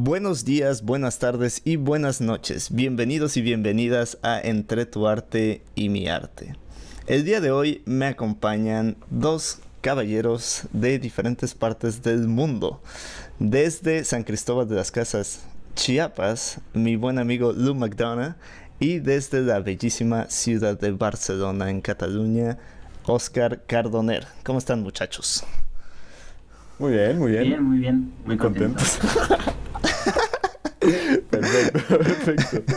Buenos días, buenas tardes y buenas noches. Bienvenidos y bienvenidas a Entre tu arte y mi arte. El día de hoy me acompañan dos caballeros de diferentes partes del mundo. Desde San Cristóbal de las Casas, Chiapas, mi buen amigo Lou McDonough, y desde la bellísima ciudad de Barcelona, en Cataluña, Oscar Cardoner. ¿Cómo están muchachos? Muy bien, muy bien. Bien, muy bien. Muy contentos. perfecto, perfecto.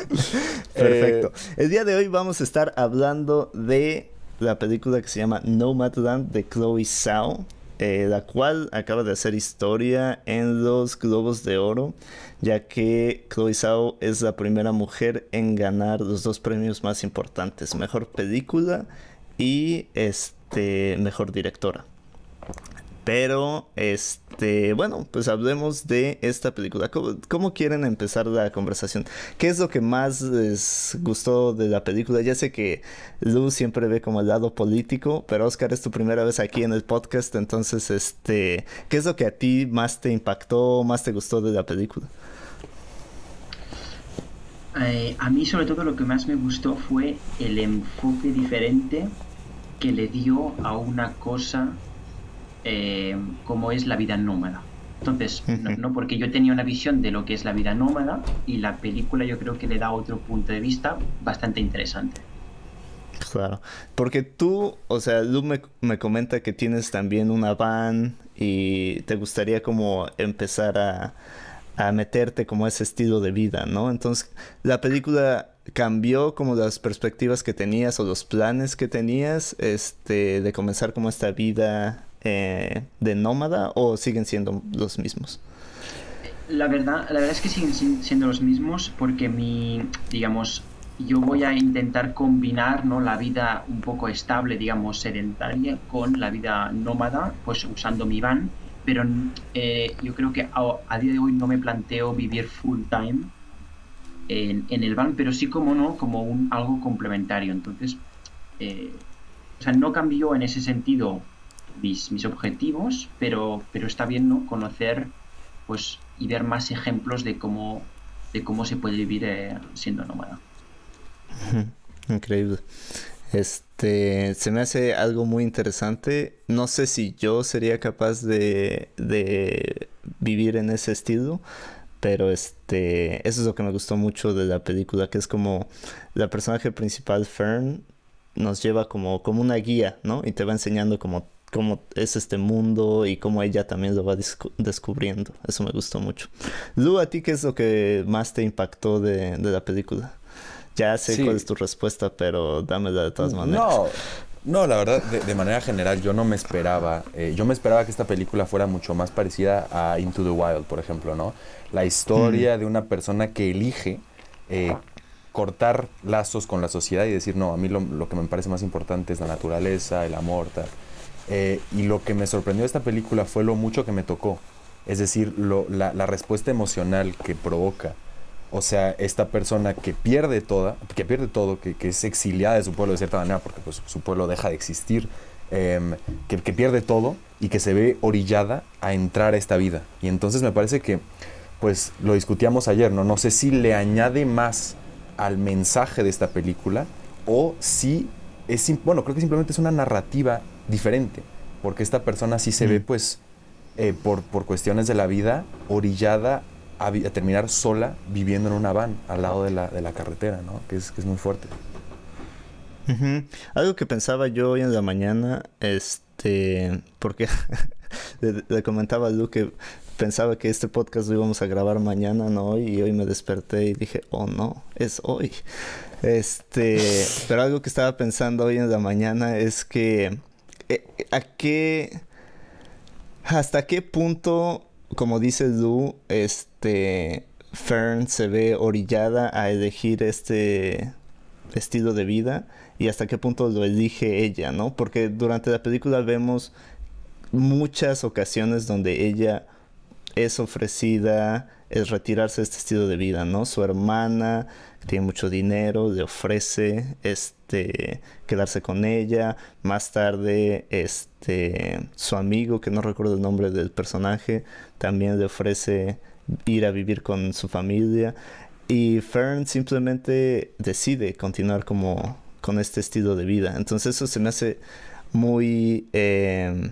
Perfecto. El día de hoy vamos a estar hablando de la película que se llama Nomadland de Chloe Zhao, eh, la cual acaba de hacer historia en los Globos de Oro, ya que Chloe Zhao es la primera mujer en ganar los dos premios más importantes, mejor película y este mejor directora. Pero, este, bueno, pues hablemos de esta película. ¿Cómo, quieren empezar la conversación? ¿Qué es lo que más les gustó de la película? Ya sé que Luz siempre ve como el lado político, pero Oscar es tu primera vez aquí en el podcast, entonces, este, ¿qué es lo que a ti más te impactó, más te gustó de la película? Eh, a mí sobre todo lo que más me gustó fue el enfoque diferente que le dio a una cosa eh, como es la vida nómada. Entonces, no, porque yo tenía una visión de lo que es la vida nómada y la película yo creo que le da otro punto de vista bastante interesante. Claro, porque tú, o sea, Lu me, me comenta que tienes también una van y te gustaría como empezar a, a meterte como ese estilo de vida, ¿no? Entonces, la película cambió como las perspectivas que tenías o los planes que tenías, este, de comenzar como esta vida eh, de nómada o siguen siendo los mismos? La verdad, la verdad es que siguen siendo los mismos porque mi, digamos, yo voy a intentar combinar ¿no? la vida un poco estable, digamos, sedentaria con la vida nómada, pues usando mi van, pero eh, yo creo que a, día de hoy no me planteo vivir full time en, el van, pero sí como no, como un, algo complementario. Entonces, eh, o sea, no cambió en ese sentido mis, objetivos, pero, pero está bien ¿no? conocer pues, y ver más ejemplos de cómo, de cómo se puede vivir eh, siendo nómada. Increíble. Este, se me hace algo muy interesante. No sé si yo sería capaz de, de vivir en ese estilo, pero este, eso es lo que me gustó mucho de la película, que es como la personaje principal, Fern, nos lleva como, como una guía, ¿no? Y te va enseñando como cómo es este mundo y cómo ella también lo va descubriendo. Eso me gustó mucho. Lu, ¿a ti qué es lo que más te impactó de, la película? Ya sé cuál es tu respuesta, pero dámela de todas maneras. No, no la verdad, de, manera general, yo no me esperaba. Eh, yo me esperaba que esta película fuera mucho más parecida a Into the Wild, por ejemplo, ¿no? La historia mm. de una persona que elige eh, cortar lazos con la sociedad y decir, no, a mí lo, lo, que me parece más importante es la naturaleza, el amor, tal. Eh, y lo que me sorprendió de esta película fue lo mucho que me tocó. Es decir, la, respuesta emocional que provoca. O sea, esta persona que pierde toda, que pierde todo, que, es exiliada de su pueblo de cierta manera, porque pues, su pueblo deja de existir, em, que, pierde todo y que se ve orillada a entrar a esta vida. Y entonces me parece que, pues lo discutíamos ayer, ¿no? No sé si le añade más al mensaje de esta película o si es, bueno, creo que simplemente es una narrativa diferente, porque esta persona sí se ve mm. pues eh, por, por, cuestiones de la vida orillada a, terminar sola viviendo en una van al lado de la, de la carretera, ¿no? Que es, que es muy fuerte. Algo que pensaba yo hoy en la mañana, este, porque le, comentaba a Lu que pensaba que este podcast lo íbamos a grabar mañana, no y hoy me desperté y dije, oh no, es hoy. Este, pero algo que estaba pensando hoy en la mañana es que ¿a qué, hasta qué punto, como dice Lu, este, Fern se ve orillada a elegir este estilo de vida y hasta qué punto lo elige ella, ¿no? Porque durante la película vemos muchas ocasiones donde ella es ofrecida es retirarse de este estilo de vida, ¿no? Su hermana tiene mucho dinero, le ofrece este quedarse con ella. Más tarde, este su amigo, que no recuerdo el nombre del personaje, también le ofrece ir a vivir con su familia. Y Fern simplemente decide continuar como con este estilo de vida. Entonces eso se me hace muy, em,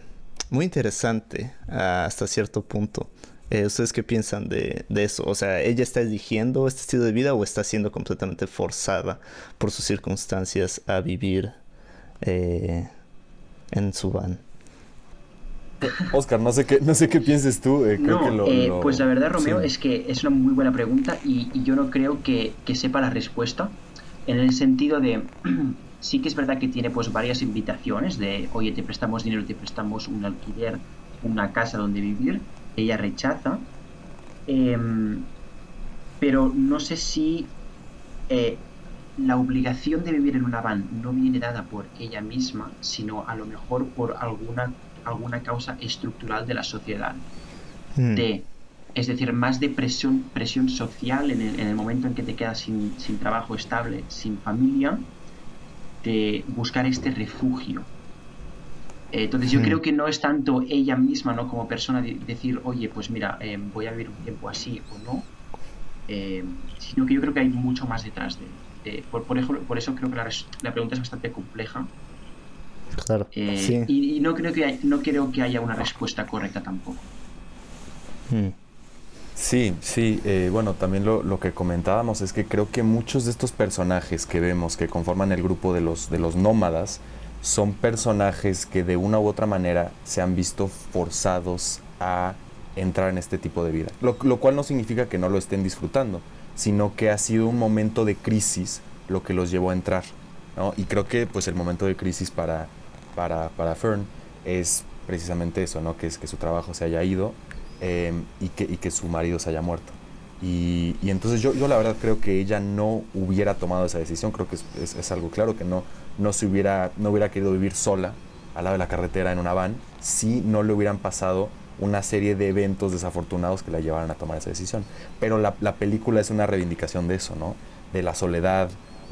muy interesante hasta cierto punto. Eh, ¿Ustedes qué piensan de, de, eso? O sea, ¿ella está eligiendo este estilo de vida o está siendo completamente forzada por sus circunstancias a vivir eh, en su van? Oscar, no sé qué, no sé qué pienses tú. Eh, creo que lo, Pues la verdad, Romeo, es que es una muy buena pregunta y, y yo no creo que, que, sepa la respuesta. En el sentido de, sí que es verdad que tiene pues varias invitaciones de, oye, te prestamos dinero, te prestamos un alquiler, una casa donde vivir ella rechaza. Em, pero no sé si eh, la obligación de vivir en una van no viene dada por ella misma, sino a lo mejor por alguna, alguna causa estructural de la sociedad. Hmm. De, es decir, más de presión, presión social en el, momento en que te quedas sin, sin trabajo estable, sin familia, de buscar este refugio entonces yo creo que no es tanto ella misma, ¿no? Como persona decir, oye, pues mira, eh, voy a vivir un tiempo así o no, eh, sino que yo creo que hay mucho más detrás de, por, por, eso, por eso creo que la, la pregunta es bastante compleja. Claro. Sí. Y, no creo que no creo que haya una respuesta correcta tampoco. Hmm. Sí, sí, bueno, también lo, lo, que comentábamos es que creo que muchos de estos personajes que vemos que conforman el grupo de los, de los nómadas, son personajes que de una u otra manera se han visto forzados a entrar en este tipo de vida. Lo, cual no significa que no lo estén disfrutando, sino que ha sido un momento de crisis lo que los llevó a entrar. Y creo que pues el momento de crisis para, para, para Fern es precisamente eso, ¿no? que es que su trabajo se haya ido em, y, que, y, que, su marido se haya muerto. Y, y, entonces yo, yo la verdad creo que ella no hubiera tomado esa decisión, creo que es, es algo claro que no, no, se hubiera, no hubiera querido vivir sola al lado de la carretera en una van si no le hubieran pasado una serie de eventos desafortunados que la llevaran a tomar esa decisión. Pero la, película es una reivindicación de eso, ¿no? De la soledad,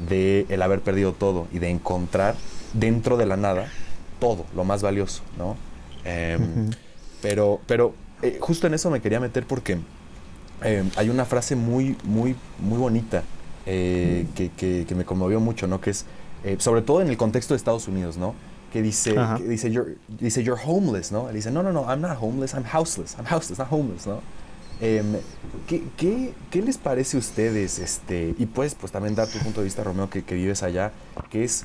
de el haber perdido todo y de encontrar dentro de la nada todo, lo más valioso, ¿no? Em, pero pero eh, justo en eso me quería meter porque em, hay una frase muy, muy, muy bonita eh, que, que, me conmovió mucho, ¿no? Que es, eh, sobre todo en el contexto de Estados Unidos, ¿no? Que dice, dice, you're, dice, you're homeless, ¿no? Él dice, no, no, no, I'm not homeless, I'm houseless, I'm houseless, not homeless, ¿no? Em, ¿qué, qué, qué, les parece a ustedes? Este, y puedes pues también dar tu punto de vista, Romeo, que, que vives allá, que es,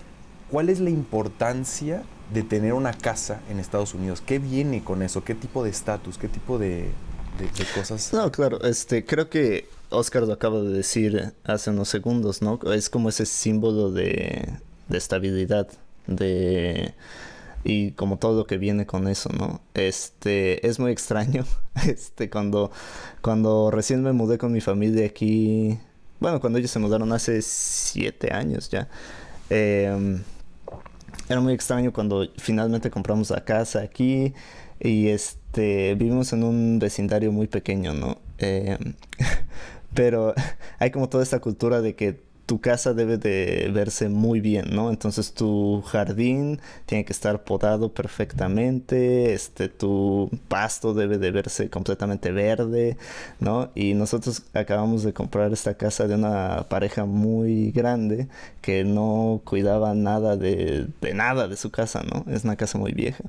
¿cuál es la importancia de tener una casa en Estados Unidos? ¿Qué viene con eso? ¿Qué tipo de estatus? ¿Qué tipo de, de, cosas? No, claro, este, creo que Oscar lo acaba de decir hace unos segundos, ¿no? Es como ese símbolo de, estabilidad, de y como todo lo que viene con eso, ¿no? Este es muy extraño, este cuando cuando recién me mudé con mi familia aquí, bueno, cuando ellos se mudaron hace siete años ya. Em, era muy extraño cuando finalmente compramos la casa aquí y este vivimos en un vecindario muy pequeño, ¿no? Eh, pero hay como toda esta cultura de que tu casa debe de verse muy bien, ¿no? Entonces tu jardín tiene que estar podado perfectamente, este, tu pasto debe de verse completamente verde, ¿no? Y nosotros acabamos de comprar esta casa de una pareja muy grande que no cuidaba nada de, de nada de su casa, ¿no? Es una casa muy vieja.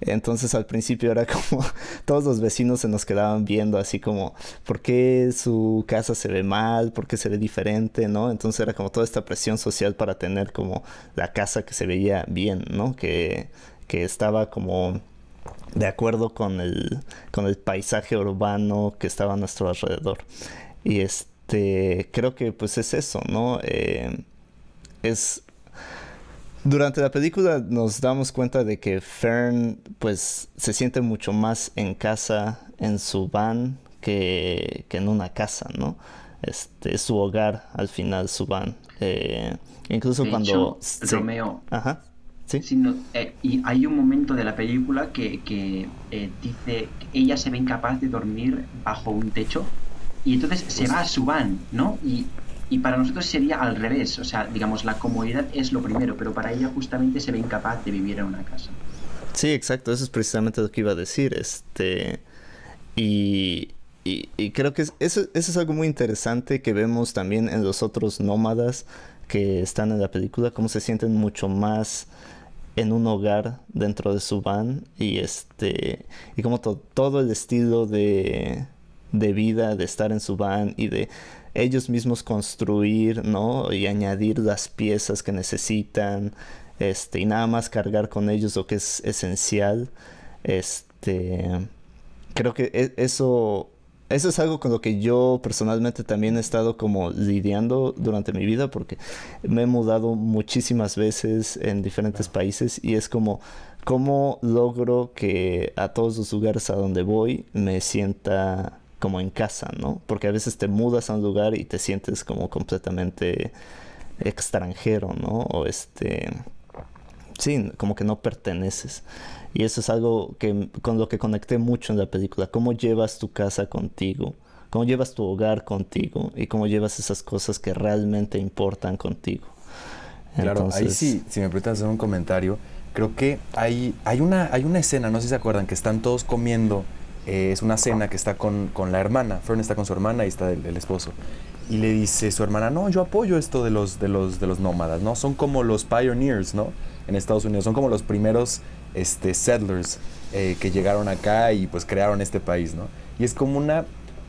Entonces al principio era como todos los vecinos se nos quedaban viendo así como ¿por qué su casa se ve mal? ¿Por qué se ve diferente? ¿no? Entonces era como toda esta presión social para tener como la casa que se veía bien, ¿no? Que, que estaba como de acuerdo con el, con el paisaje urbano que estaba a nuestro alrededor. Y este creo que pues es eso, ¿no? Eh, es durante la película nos damos cuenta de que Fern pues se siente mucho más en casa en su van que, en una casa, ¿no? Este es su hogar al final su van. Eh, incluso cuando Romeo. Ajá. Sí. Eh, y hay un momento de la película que, que eh, dice que ella se ve incapaz de dormir bajo un techo y entonces se va a su van, ¿no? Y y para nosotros sería al revés, o sea, digamos, la comodidad es lo primero, pero para ella justamente se ve incapaz de vivir en una casa. Sí, exacto, eso es precisamente lo que iba a decir. Este. Y, y, creo que eso, es algo muy interesante que vemos también en los otros nómadas que están en la película, cómo se sienten mucho más en un hogar dentro de su van y este y como todo el estilo de, de vida de estar en su van y de ellos mismos construir, ¿no? Y añadir las piezas que necesitan, este, y nada más cargar con ellos lo que es esencial. Este, creo que e, eso, eso es algo con lo que yo personalmente también he estado como lidiando durante mi vida, porque me he mudado muchísimas veces en diferentes países y es como, ¿cómo logro que a todos los lugares a donde voy me sienta como en casa, ¿no? Porque a veces te mudas a un lugar y te sientes como completamente extranjero, ¿no? O este... Sí, como que no perteneces. Y eso es algo que, con lo que conecté mucho en la película. Cómo llevas tu casa contigo, cómo llevas tu hogar contigo y cómo llevas esas cosas que realmente importan contigo. Claro, ahí sí, si me permites hacer un comentario, creo que hay, hay, una, hay una escena, no sé si se acuerdan, que están todos comiendo eh, es una cena que está con, con, la hermana. Fern está con su hermana y está el, esposo. Y le dice su hermana, no, yo apoyo esto de los, de los, de los nómadas, ¿no? Son como los pioneers, ¿no? En Estados Unidos, son como los primeros este, settlers eh, que llegaron acá y pues crearon este país, ¿no? Y es como una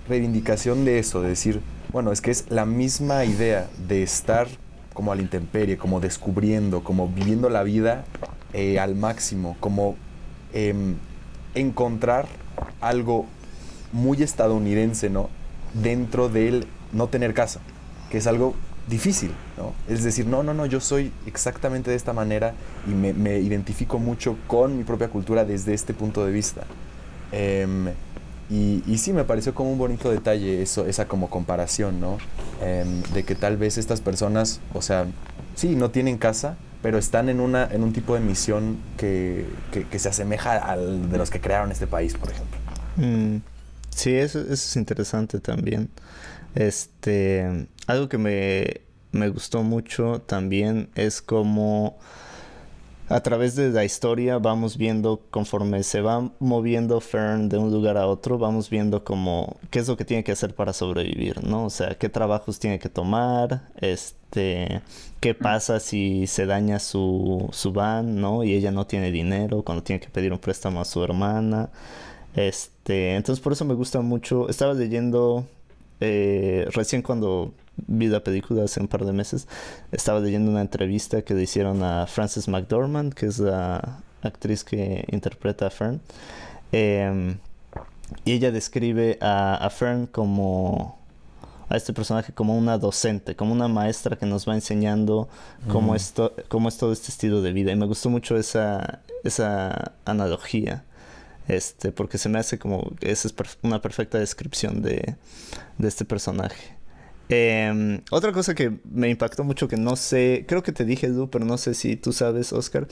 reivindicación de eso, de decir, bueno, es que es la misma idea de estar como a la intemperie, como descubriendo, como viviendo la vida eh, al máximo, como em, encontrar algo muy estadounidense, ¿no? Dentro del no tener casa, que es algo difícil, ¿no? Es decir, no, no, no, yo soy exactamente de esta manera y me, identifico mucho con mi propia cultura desde este punto de vista. Em, y, sí, me pareció como un bonito detalle eso, esa como comparación, ¿no? Em, de que tal vez estas personas, o sea, sí, no tienen casa, pero están en, una, en un tipo de misión que, que, se asemeja al de los que crearon este país, por ejemplo. Mm, sí, eso, eso, es interesante también. Este, algo que me, me gustó mucho también es como a través de la historia vamos viendo conforme se va moviendo Fern de un lugar a otro, vamos viendo como qué es lo que tiene que hacer para sobrevivir, ¿no? O sea, qué trabajos tiene que tomar, este, qué pasa si se daña su, su van, ¿no? Y ella no tiene dinero, cuando tiene que pedir un préstamo a su hermana. Este, entonces por eso me gusta mucho. Estaba leyendo eh, recién cuando vi la película hace un par de meses, estaba leyendo una entrevista que le hicieron a Frances McDormand, que es la actriz que interpreta a Fern. Em, y ella describe a, Fern como a este personaje como una docente, como una maestra que nos va enseñando cómo, es, cómo es todo este estilo de vida. Y me gustó mucho esa, esa analogía este, porque se me hace como esa es una perfecta descripción de, de este personaje. Em, otra cosa que me impactó mucho que no sé, creo que te dije Edu, pero no sé si tú sabes, Oscar,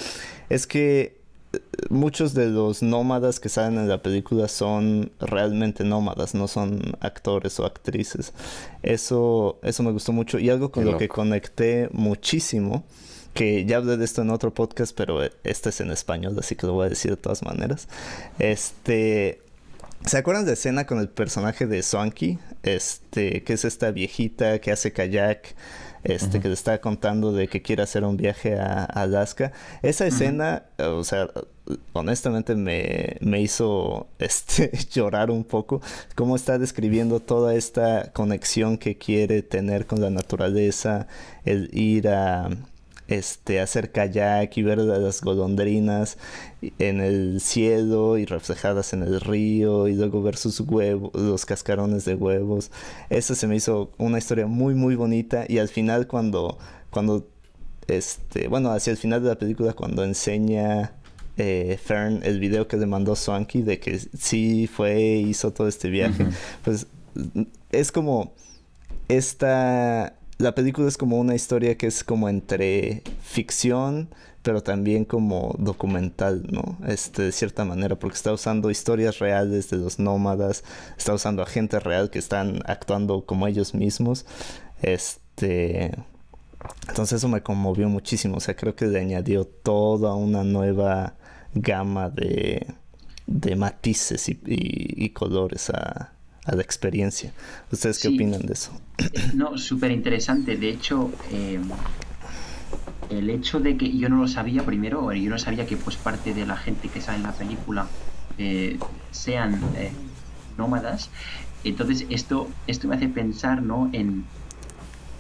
es que eh, muchos de los nómadas que salen en la película son realmente nómadas, no son actores o actrices. Eso, eso me gustó mucho y algo con lo que conecté muchísimo, que ya hablé de esto en otro podcast, pero este es en español, así que lo voy a decir de todas maneras. Este, ¿Se acuerdan de escena con el personaje de Swanky? Este, que es esta viejita que hace kayak, este, que le está contando de que quiere hacer un viaje a, Alaska. Esa escena, o sea, honestamente me, me hizo este, llorar un poco. Cómo está describiendo toda esta conexión que quiere tener con la naturaleza, el ir a este, hacer kayak y ver las golondrinas en el cielo y reflejadas en el río y luego ver sus huevos, los cascarones de huevos. Eso se me hizo una historia muy muy bonita y al final cuando, cuando este, bueno, hacia el final de la película cuando enseña eh, Fern el video que le mandó Swanky de que sí fue, hizo todo este viaje, pues es como esta la película es como una historia que es como entre ficción, pero también como documental, ¿no? Este, de cierta manera, porque está usando historias reales de los nómadas, está usando a gente real que están actuando como ellos mismos. Este. Entonces eso me conmovió muchísimo. O sea, creo que le añadió toda una nueva gama de, de matices y, colores a, a la experiencia. ¿Ustedes qué opinan de eso? No, súper interesante. De hecho, eh, el hecho de que yo no lo sabía primero, yo no sabía que pues parte de la gente que sale en la película eh, sean eh, nómadas. Entonces esto, esto me hace pensar ¿no? en,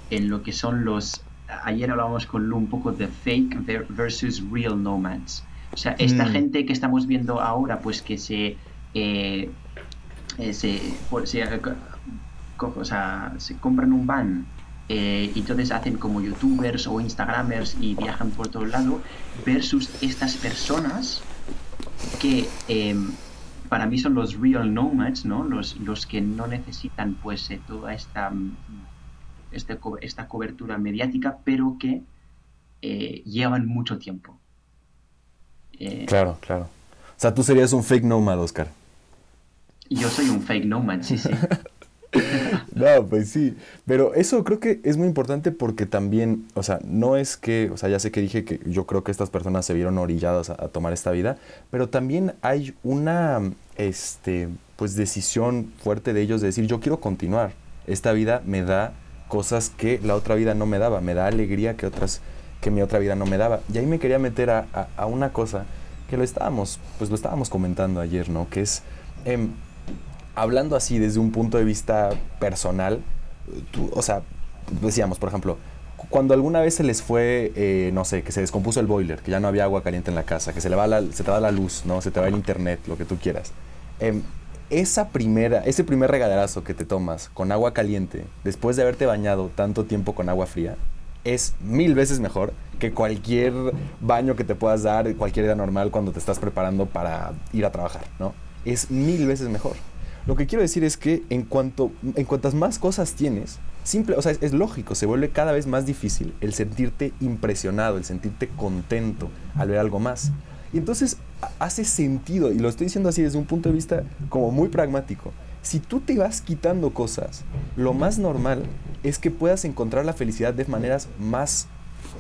en lo que son los... Ayer hablábamos con Lu un poco de fake versus real nomads. O sea, esta mm. gente que estamos viendo ahora, pues que se... Eh, se, o sea, se compran un van eh, y entonces hacen como youtubers o instagramers y viajan por todo el lado versus estas personas que em, para mí son los real nomads, ¿no? Los, los que no necesitan pues eh, toda esta, mm, este esta cobertura mediática, pero que eh, llevan mucho tiempo. claro, claro. O sea, tú serías un fake nomad, Oscar. Yo soy un fake nomad, sí, sí. no, pues sí. Pero eso creo que es muy importante porque también, o sea, no es que, o sea, ya sé que dije que yo creo que estas personas se vieron orilladas a, tomar esta vida, pero también hay una, este, pues decisión fuerte de ellos de decir, yo quiero continuar. Esta vida me da cosas que la otra vida no me daba, me da alegría que otras, que mi otra vida no me daba. Y ahí me quería meter a, a, una cosa que lo estábamos, pues lo estábamos comentando ayer, ¿no? Que es, em, hablando así desde un punto de vista personal, o sea, decíamos, por ejemplo, cuando alguna vez se les fue, eh, no sé, que se descompuso el boiler, que ya no había agua caliente en la casa, que se, le va la, se te va la luz, ¿no? Se te va el internet, lo que tú quieras. Em, esa primera, ese primer regaderazo que te tomas con agua caliente, después de haberte bañado tanto tiempo con agua fría, es mil veces mejor que cualquier baño que te puedas dar, cualquier día normal cuando te estás preparando para ir a trabajar, ¿no? Es mil veces mejor. Lo que quiero decir es que en cuanto en cuantas más cosas tienes, simple, o sea, es, lógico, se vuelve cada vez más difícil el sentirte impresionado, el sentirte contento al ver algo más. Y entonces hace sentido, y lo estoy diciendo así desde un punto de vista como muy pragmático. Si tú te vas quitando cosas, lo más normal es que puedas encontrar la felicidad de maneras más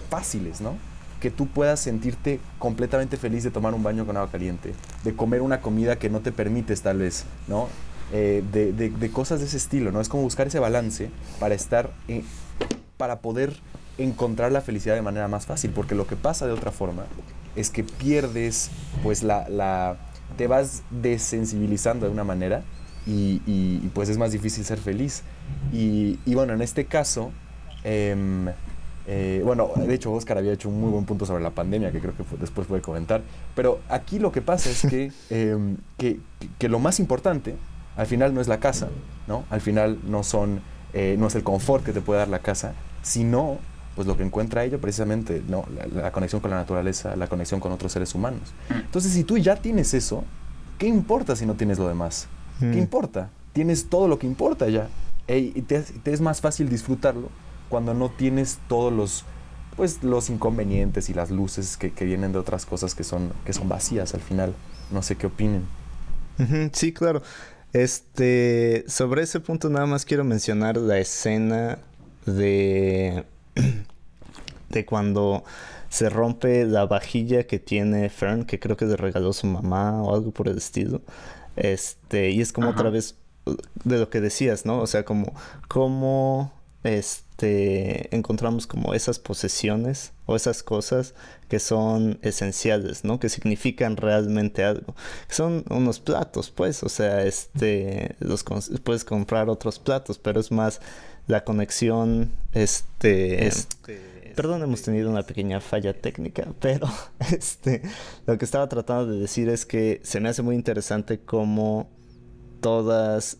fáciles, ¿no? que tú puedas sentirte completamente feliz de tomar un baño con agua caliente, de comer una comida que no te permites tal vez, ¿no? Eh, de, de, cosas de ese estilo, ¿no? Es como buscar ese balance para estar, eh, para poder encontrar la felicidad de manera más fácil, porque lo que pasa de otra forma es que pierdes, pues la, te vas desensibilizando de una manera y, pues es más difícil ser feliz. Y, y bueno, en este caso, em, eh, bueno, de hecho Oscar había hecho un muy buen punto sobre la pandemia que creo que después puede comentar, pero aquí lo que pasa es que, em, que, que lo más importante al final no es la casa, ¿no? Al final no son, eh, no es el confort que te puede dar la casa, sino pues lo que encuentra ella precisamente, ¿no? La, conexión con la naturaleza, la conexión con otros seres humanos. Mm. Entonces, si tú ya tienes eso, ¿qué importa si no tienes lo demás? ¿Qué mm. importa? Tienes todo lo que importa ya. y te, es más fácil disfrutarlo cuando no tienes todos los pues los inconvenientes y las luces que, que, vienen de otras cosas que son, que son vacías al final. No sé qué opinen. Sí, claro. Este, sobre ese punto nada más quiero mencionar la escena de de cuando se rompe la vajilla que tiene Fern, que creo que le regaló su mamá o algo por el estilo. Este, y es como otra vez de lo que decías, ¿no? O sea, como cómo este, encontramos como esas posesiones o esas cosas que son esenciales, ¿no? Que significan realmente algo. Son unos platos, pues, o sea, este, los puedes comprar otros platos, pero es más la conexión, este, este Perdón, hemos tenido una pequeña falla técnica, pero este, lo que estaba tratando de decir es que se me hace muy interesante cómo todas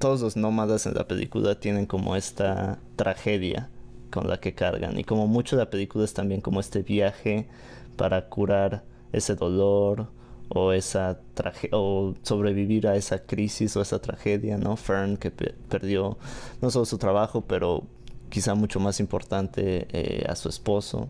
todos los nómadas en la película tienen como esta tragedia con la que cargan y como mucho la película es también como este viaje para curar ese dolor o esa o sobrevivir a esa crisis o esa tragedia, ¿no? Fern que perdió no solo su trabajo, pero quizá mucho más importante eh, a su esposo.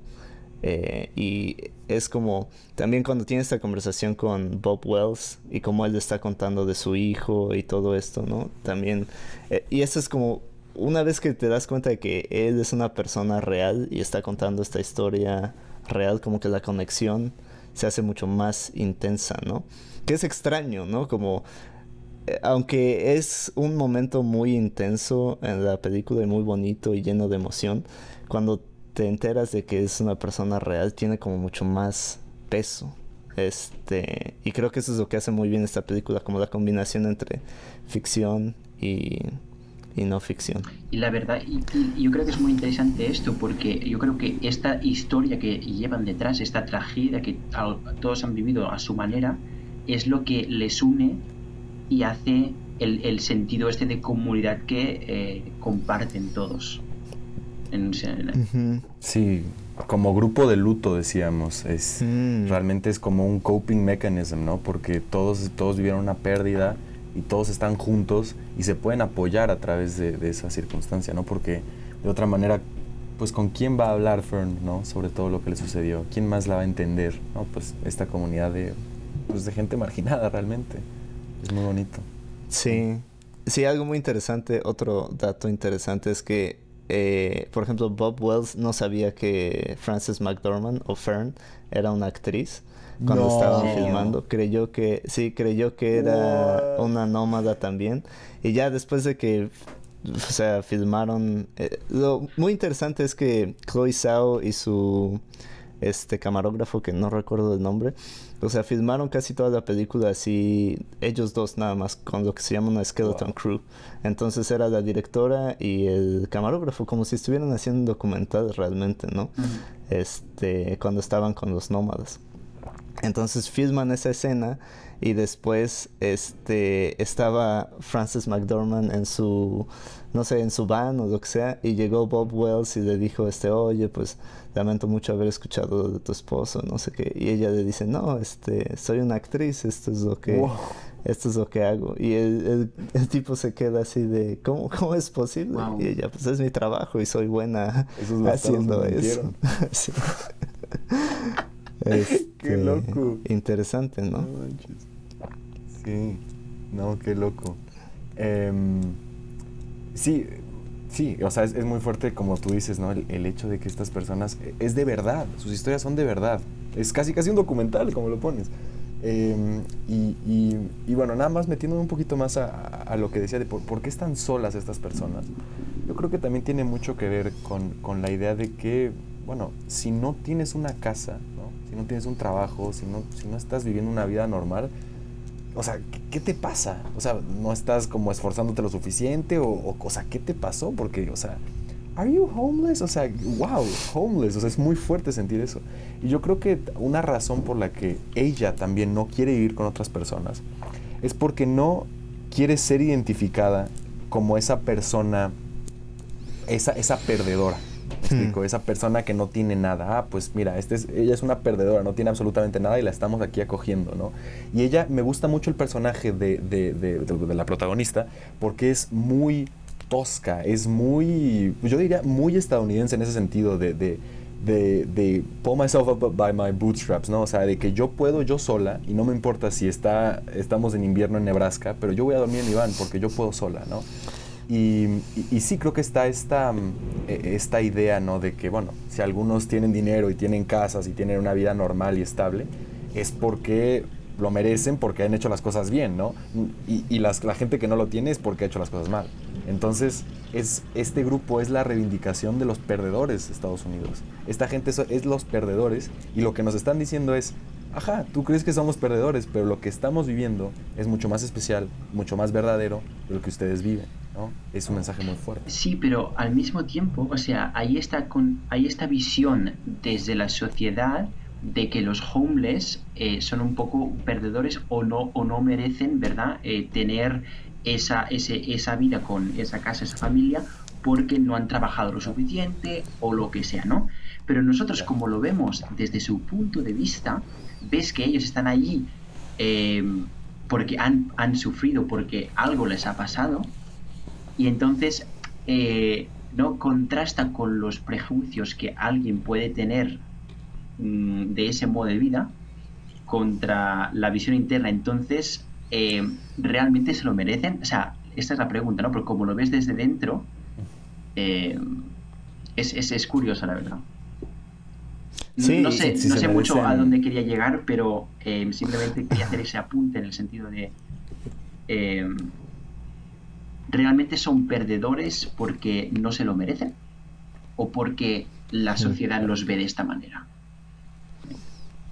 Eh, y es como también cuando tiene esta conversación con Bob Wells y como él le está contando de su hijo y todo esto, ¿no? También, eh, y esto es como una vez que te das cuenta de que él es una persona real y está contando esta historia real, como que la conexión se hace mucho más intensa, ¿no? Que es extraño, ¿no? Como aunque es un momento muy intenso en la película y muy bonito y lleno de emoción, cuando te enteras de que es una persona real, tiene como mucho más peso. Este, y creo que eso es lo que hace muy bien esta película, como la combinación entre ficción y, y no ficción. Y la verdad, y, yo creo que es muy interesante esto, porque yo creo que esta historia que llevan detrás, esta tragedia que todos han vivido a su manera, es lo que les une y hace el, el sentido este de comunidad que eh, comparten todos. En, Sí, como grupo de luto decíamos, es mm. realmente es como un coping mechanism, ¿no? Porque todos, todos vivieron una pérdida y todos están juntos y se pueden apoyar a través de, esa circunstancia, ¿no? Porque de otra manera, pues con quién va a hablar Fern, ¿no? Sobre todo lo que le sucedió, quién más la va a entender, ¿no? Pues esta comunidad de, pues de gente marginada realmente, es muy bonito. Sí, sí, algo muy interesante, otro dato interesante es que, eh, por ejemplo, Bob Wells no sabía que Frances McDormand o Fern era una actriz cuando estaban filmando. Creyó que, sí, creyó que era una nómada también. Y ya después de que, o sea, filmaron... Eh, lo muy interesante es que Chloe Zhao y su este camarógrafo, que no recuerdo el nombre, o sea, filmaron casi toda la película así, ellos dos nada más, con lo que se llama una skeleton crew. Entonces era la directora y el camarógrafo, como si estuvieran haciendo un documental realmente, ¿no? Este, cuando estaban con los nómadas. Entonces filman esa escena y después este estaba Frances McDormand en su no sé en su van o lo que sea y llegó Bob Wells y le dijo este oye pues lamento mucho haber escuchado de tu esposo no sé qué y ella le dice no este soy una actriz esto es lo que esto es lo que hago y el, el, tipo se queda así de cómo cómo es posible y ella pues es mi trabajo y soy buena haciendo eso Qué este, loco. Interesante, ¿no? sí, no, qué loco. Em, sí, sí, o sea, es, muy fuerte como tú dices, ¿no? El, hecho de que estas personas, e, es de verdad, sus historias son de verdad. Es casi, casi un documental, como lo pones. Em, y, bueno, nada más metiéndome un poquito más a, lo que decía de por, qué están solas estas personas. Yo creo que también tiene mucho que ver con la idea de que, bueno, si no tienes una casa, si no tienes un trabajo, si no, si no estás viviendo una vida normal, o sea, ¿qué, te pasa? O sea, ¿no estás como esforzándote lo suficiente? O, o, sea, ¿qué te pasó? Porque, o sea, ¿are you homeless? O sea, wow, homeless. O sea, es muy fuerte sentir eso. Y yo creo que una razón por la que ella también no quiere vivir con otras personas es porque no quiere ser identificada como esa persona, esa, esa perdedora. Hmm. Esa persona que no tiene nada. Ah, pues mira, este es, ella es una perdedora, no tiene absolutamente nada y la estamos aquí acogiendo, ¿no? Y ella, me gusta mucho el personaje de, de, de, la protagonista porque es muy tosca, es muy, yo diría, muy estadounidense en ese sentido de, de, de, pull myself up by my bootstraps, ¿no? O sea, de que yo puedo yo sola y no me importa si está, estamos en invierno en Nebraska, pero yo voy a dormir en mi van porque yo puedo sola, ¿no? Y, sí, creo que está esta, mm, e, esta idea, ¿no? De que, bueno, si algunos tienen dinero y tienen casas y tienen una vida normal y estable, es porque lo merecen, porque han hecho las cosas bien, ¿no? Y, y las, la gente que no lo tiene es porque ha hecho las cosas mal. Entonces, es, este grupo es la reivindicación de los perdedores de Estados Unidos. Esta gente es, es los perdedores y lo que nos están diciendo es, ajá, tú crees que somos perdedores, pero lo que estamos viviendo es mucho más especial, mucho más verdadero de lo que ustedes viven. Es un mensaje muy fuerte. Sí, pero al mismo tiempo, o sea, hay esta, con, hay esta visión desde la sociedad de que los homeless eh, son un poco perdedores o no, o no merecen, ¿verdad?, eh, tener esa, ese, esa vida con esa casa, esa familia, porque no han trabajado lo suficiente o lo que sea, ¿no? Pero nosotros, como lo vemos desde su punto de vista, ves que ellos están allí eh, porque han, han sufrido, porque algo les ha pasado, y entonces eh, no contrasta con los prejuicios que alguien puede tener mm, de ese modo de vida contra la visión interna. Entonces, eh, ¿realmente se lo merecen? O sea, esta es la pregunta, ¿no? Porque como lo ves desde dentro, eh, es, es, es, curiosa, la verdad. no sé, no sé mucho a dónde quería llegar, pero simplemente quería hacer ese apunte en el sentido de realmente son perdedores porque no se lo merecen o porque la sociedad los ve de esta manera.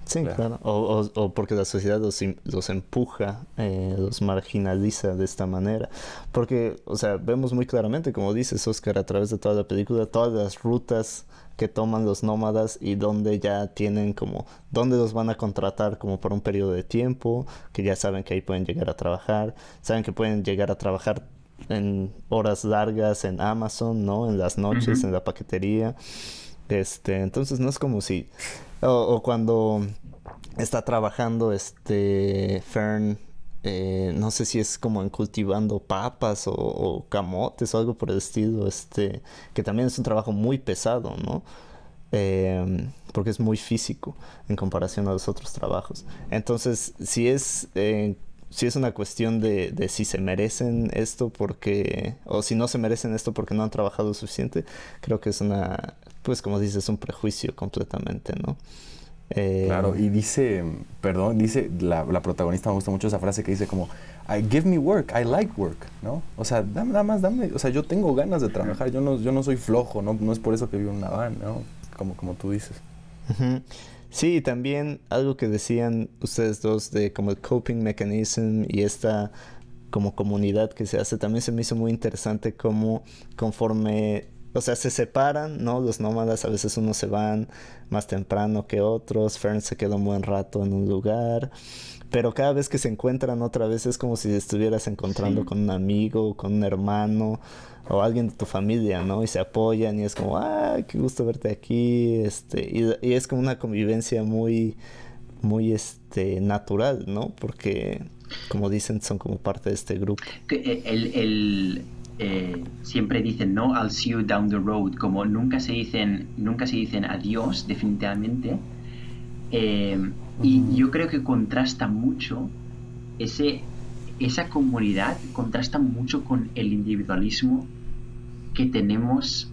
Sí, claro. O, porque la sociedad los, los empuja, eh, los marginaliza de esta manera. Porque, o sea, vemos muy claramente, como dices, Oscar, a través de toda la película, todas las rutas que toman los nómadas y donde ya tienen como, dónde los van a contratar como por un periodo de tiempo, que ya saben que ahí pueden llegar a trabajar, saben que pueden llegar a trabajar en horas largas en Amazon, ¿no? En las noches, en la paquetería. Este, entonces no es como si o, cuando está trabajando este Fern, eh, no sé si es como en cultivando papas o, camotes o algo por el estilo, este, que también es un trabajo muy pesado, ¿no? Em, porque es muy físico en comparación a los otros trabajos. Entonces, si es, eh, si es una cuestión de, de, si se merecen esto porque, o si no se merecen esto porque no han trabajado suficiente, creo que es una, pues como dices, un prejuicio completamente, ¿no? Eh, claro, y dice, perdón, dice, la, la, protagonista me gusta mucho esa frase que dice como, I give me work, I like work, ¿no? O sea, dame, dame más, dame, o sea, yo tengo ganas de trabajar, yo no, yo no soy flojo, ¿no? No es por eso que vivo en una van, ¿no? Como, como tú dices. Sí, también algo que decían ustedes dos de como el coping mechanism y esta como comunidad que se hace, también se me hizo muy interesante como conforme o sea, se separan, ¿no? Los nómadas, a veces unos se van más temprano que otros, Fern se queda un buen rato en un lugar, pero cada vez que se encuentran otra vez es como si estuvieras encontrando con un amigo, con un hermano o alguien de tu familia, ¿no? Y se apoyan y es como, ah, qué gusto verte aquí, este, y, es como una convivencia muy, muy, este, natural, ¿no? Porque, como dicen, son como parte de este grupo. Eh, el, el eh, siempre dicen no, I'll see you down the road, como nunca se dicen, nunca se dicen adiós definitivamente. Eh, y yo creo que contrasta mucho ese, esa comunidad, contrasta mucho con el individualismo que tenemos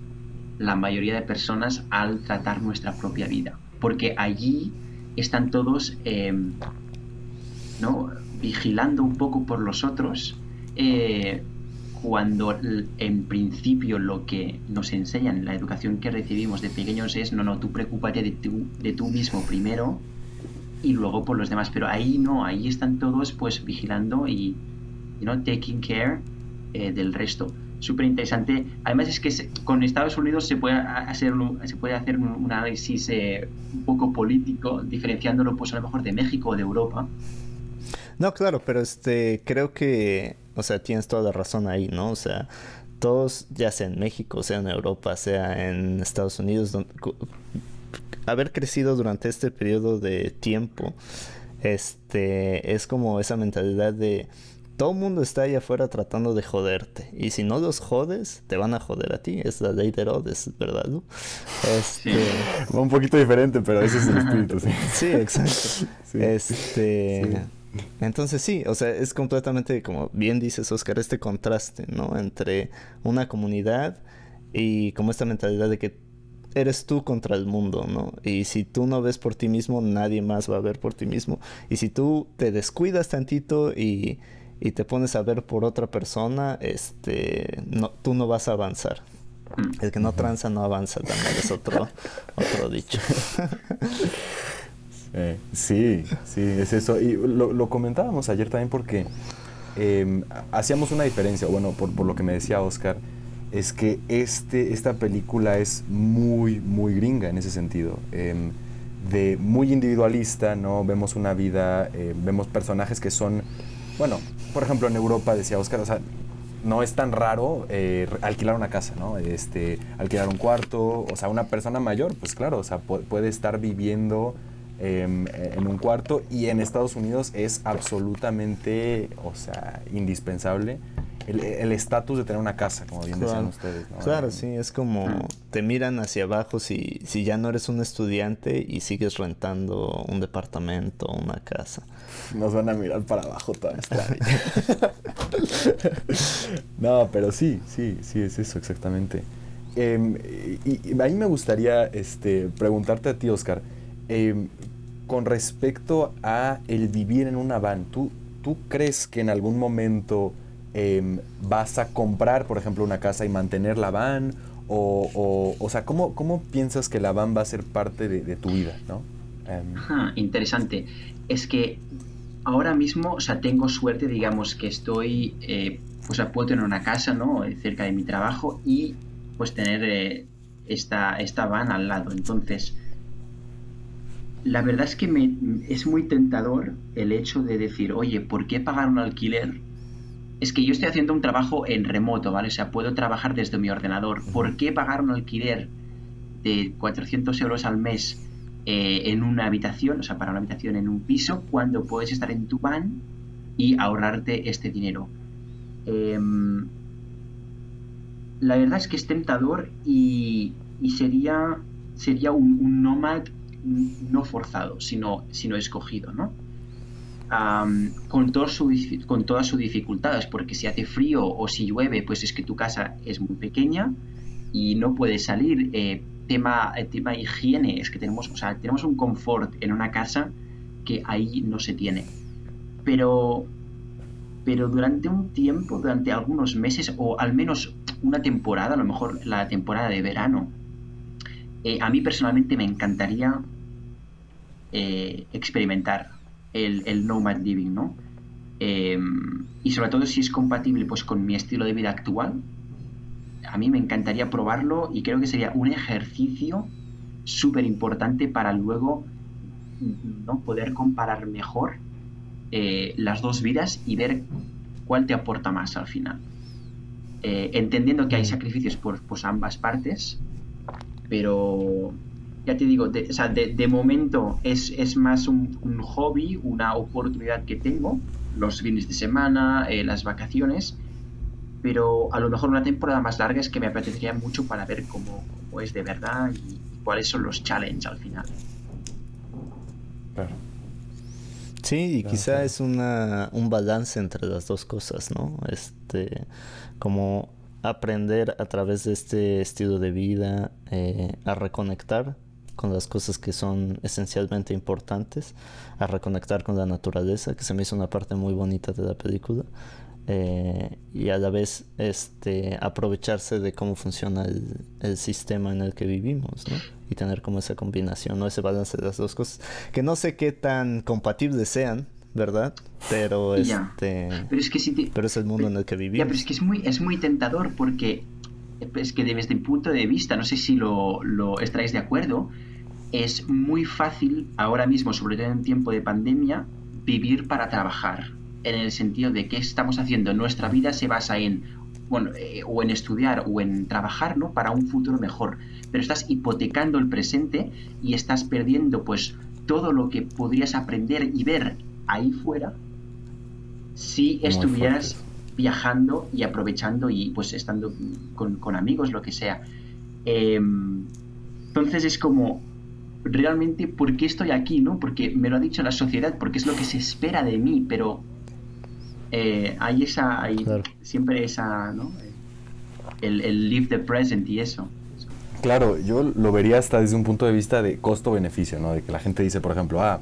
la mayoría de personas al tratar nuestra propia vida. Porque allí están todos eh, ¿no? vigilando un poco por los otros cuando en principio lo que nos enseñan en la educación que recibimos de pequeños es, no, no, tú preocúpate de tú, de tú mismo primero y luego por los demás. Pero ahí no, ahí están todos pues vigilando y, you taking care eh, del resto. Súper interesante. Además es que con Estados Unidos se puede hacer, se puede hacer un, análisis eh, un poco político, diferenciándolo pues a lo mejor de México o de Europa. No, claro, pero este creo que o sea, tienes toda la razón ahí, ¿no? O sea, todos, ya sea en México, sea en Europa, sea en Estados Unidos, haber crecido durante este periodo de tiempo, este, es como esa mentalidad de todo el mundo está ahí afuera tratando de joderte. Y si no los jodes, te van a joder a ti. Es la ley de Herodes, ¿verdad? Este... Un poquito diferente, pero ese es el espíritu, sí. Sí, exacto. Este... Entonces sí, o sea, es completamente, como bien dices Oscar, este contraste, ¿no? Entre una comunidad y como esta mentalidad de que eres tú contra el mundo, ¿no? Y si tú no ves por ti mismo, nadie más va a ver por ti mismo. Y si tú te descuidas tantito y, y te pones a ver por otra persona, este, no, tú no vas a avanzar. Mm. El que no tranza no avanza, también es otro, otro dicho. Sí, sí, es eso. Y lo, comentábamos ayer también porque em, hacíamos una diferencia, bueno, por, lo que me decía Oscar, es que este, esta película es muy, muy gringa en ese sentido. Em, de muy individualista, ¿no? Vemos una vida, eh, vemos personajes que son, bueno, por ejemplo en Europa decía Oscar, o sea, no es tan raro eh, alquilar una casa, ¿no? Este, alquilar un cuarto, o sea, una persona mayor, pues claro, o sea, puede estar viviendo Em, en un cuarto y en Estados Unidos es absolutamente, o sea, indispensable el estatus de tener una casa, como bien decían ustedes. Claro, sí, es como te miran hacia abajo si, si ya no eres un estudiante y sigues rentando un departamento una casa. Nos van a mirar para abajo toda esta No, pero sí, sí, sí, es eso exactamente. Em, y, y, a mí me gustaría este, preguntarte a ti, Oscar, Em, con respecto a el vivir en una van, ¿tú, ¿tú crees que en algún momento em, vas a comprar, por ejemplo, una casa y mantener la van? O, o, sea, ¿cómo, ¿cómo, piensas que la van va a ser parte de, tu vida? ¿no? Em, interesante. Es que ahora mismo, o sea, tengo suerte, digamos, que estoy, eh, pues puedo tener una casa, ¿no? Cerca de mi trabajo y pues tener eh, esta, esta van al lado. Entonces, la verdad es que me, es muy tentador el hecho de decir, oye, ¿por qué pagar un alquiler? Es que yo estoy haciendo un trabajo en remoto, ¿vale? O sea, puedo trabajar desde mi ordenador. ¿Por qué pagar un alquiler de 400 euros al mes eh, en una habitación, o sea, para una habitación en un piso, cuando puedes estar en tu van y ahorrarte este dinero. Em, la verdad es que es tentador y, sería, sería un, nómad no forzado, sino, sino escogido, ¿no? con, todas sus dificultades, porque si hace frío o si llueve, pues es que tu casa es muy pequeña y no puedes salir. Eh, tema, el tema higiene, es que tenemos, o sea, tenemos un confort en una casa que ahí no se tiene. Pero, pero durante un tiempo, durante algunos meses, o al menos una temporada, a lo mejor la temporada de verano, eh, a mí personalmente me encantaría eh, experimentar el, el, nomad living, ¿no? Em, y sobre todo si es compatible pues con mi estilo de vida actual, a mí me encantaría probarlo y creo que sería un ejercicio súper importante para luego ¿no? poder comparar mejor eh, las dos vidas y ver cuál te aporta más al final. Eh, entendiendo que hay mm. sacrificios por pues, ambas partes, pero ya te digo, de, momento es, más un, hobby, una oportunidad que tengo, los fines de semana, eh, las vacaciones, pero a lo mejor una temporada más larga es que me apetecería mucho para ver cómo, es de verdad y, cuáles son los challenges al final. Sí, y quizá es una, un balance entre las dos cosas, ¿no? Este, como aprender a través de este estilo de vida eh, a reconectar con las cosas que son esencialmente importantes, a reconectar con la naturaleza, que se me hizo una parte muy bonita de la película, eh, y a la vez este, aprovecharse de cómo funciona el, sistema en el que vivimos, ¿no? Y tener como esa combinación, ¿no? Ese balance de las dos cosas, que no sé qué tan compatibles sean, ¿verdad? Pero este... Pero es que si Pero es el mundo en el que vivimos. pero es que es muy, es muy tentador porque es que desde mi punto de vista, no sé si lo, lo estaréis de acuerdo, es muy fácil ahora mismo, sobre todo en tiempo de pandemia, vivir para trabajar en el sentido de que estamos haciendo. Nuestra vida se basa en, bueno, eh, o en estudiar o en trabajar, ¿no? Para un futuro mejor. Pero estás hipotecando el presente y estás perdiendo, pues, todo lo que podrías aprender y ver ahí fuera si estuvieras viajando y aprovechando y, pues, estando con, amigos, lo que sea. Em, entonces es como, realmente, ¿por qué estoy aquí, no? Porque me lo ha dicho la sociedad, porque es lo que se espera de mí, pero eh, hay esa, hay siempre esa, ¿no? El, el live the present y eso. Claro, yo lo vería hasta desde un punto de vista de costo-beneficio, ¿no? De que la gente dice, por ejemplo, ah,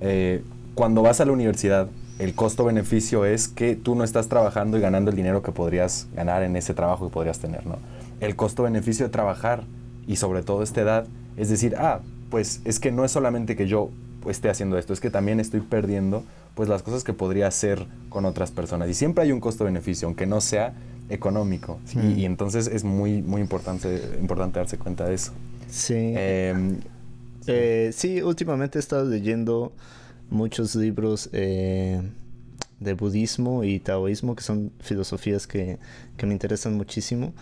eh, cuando vas a la universidad, el costo-beneficio es que tú no estás trabajando y ganando el dinero que podrías ganar en ese trabajo que podrías tener, ¿no? El costo-beneficio de trabajar y sobre todo esta edad es decir, ah, pues es que no es solamente que yo esté haciendo esto, es que también estoy perdiendo pues las cosas que podría hacer con otras personas. Y siempre hay un costo-beneficio, aunque no sea económico. Y, entonces es muy, muy importante, importante darse cuenta de eso. Sí. Em, eh, sí, últimamente he estado leyendo muchos libros eh, de budismo y taoísmo, que son filosofías que, me interesan muchísimo.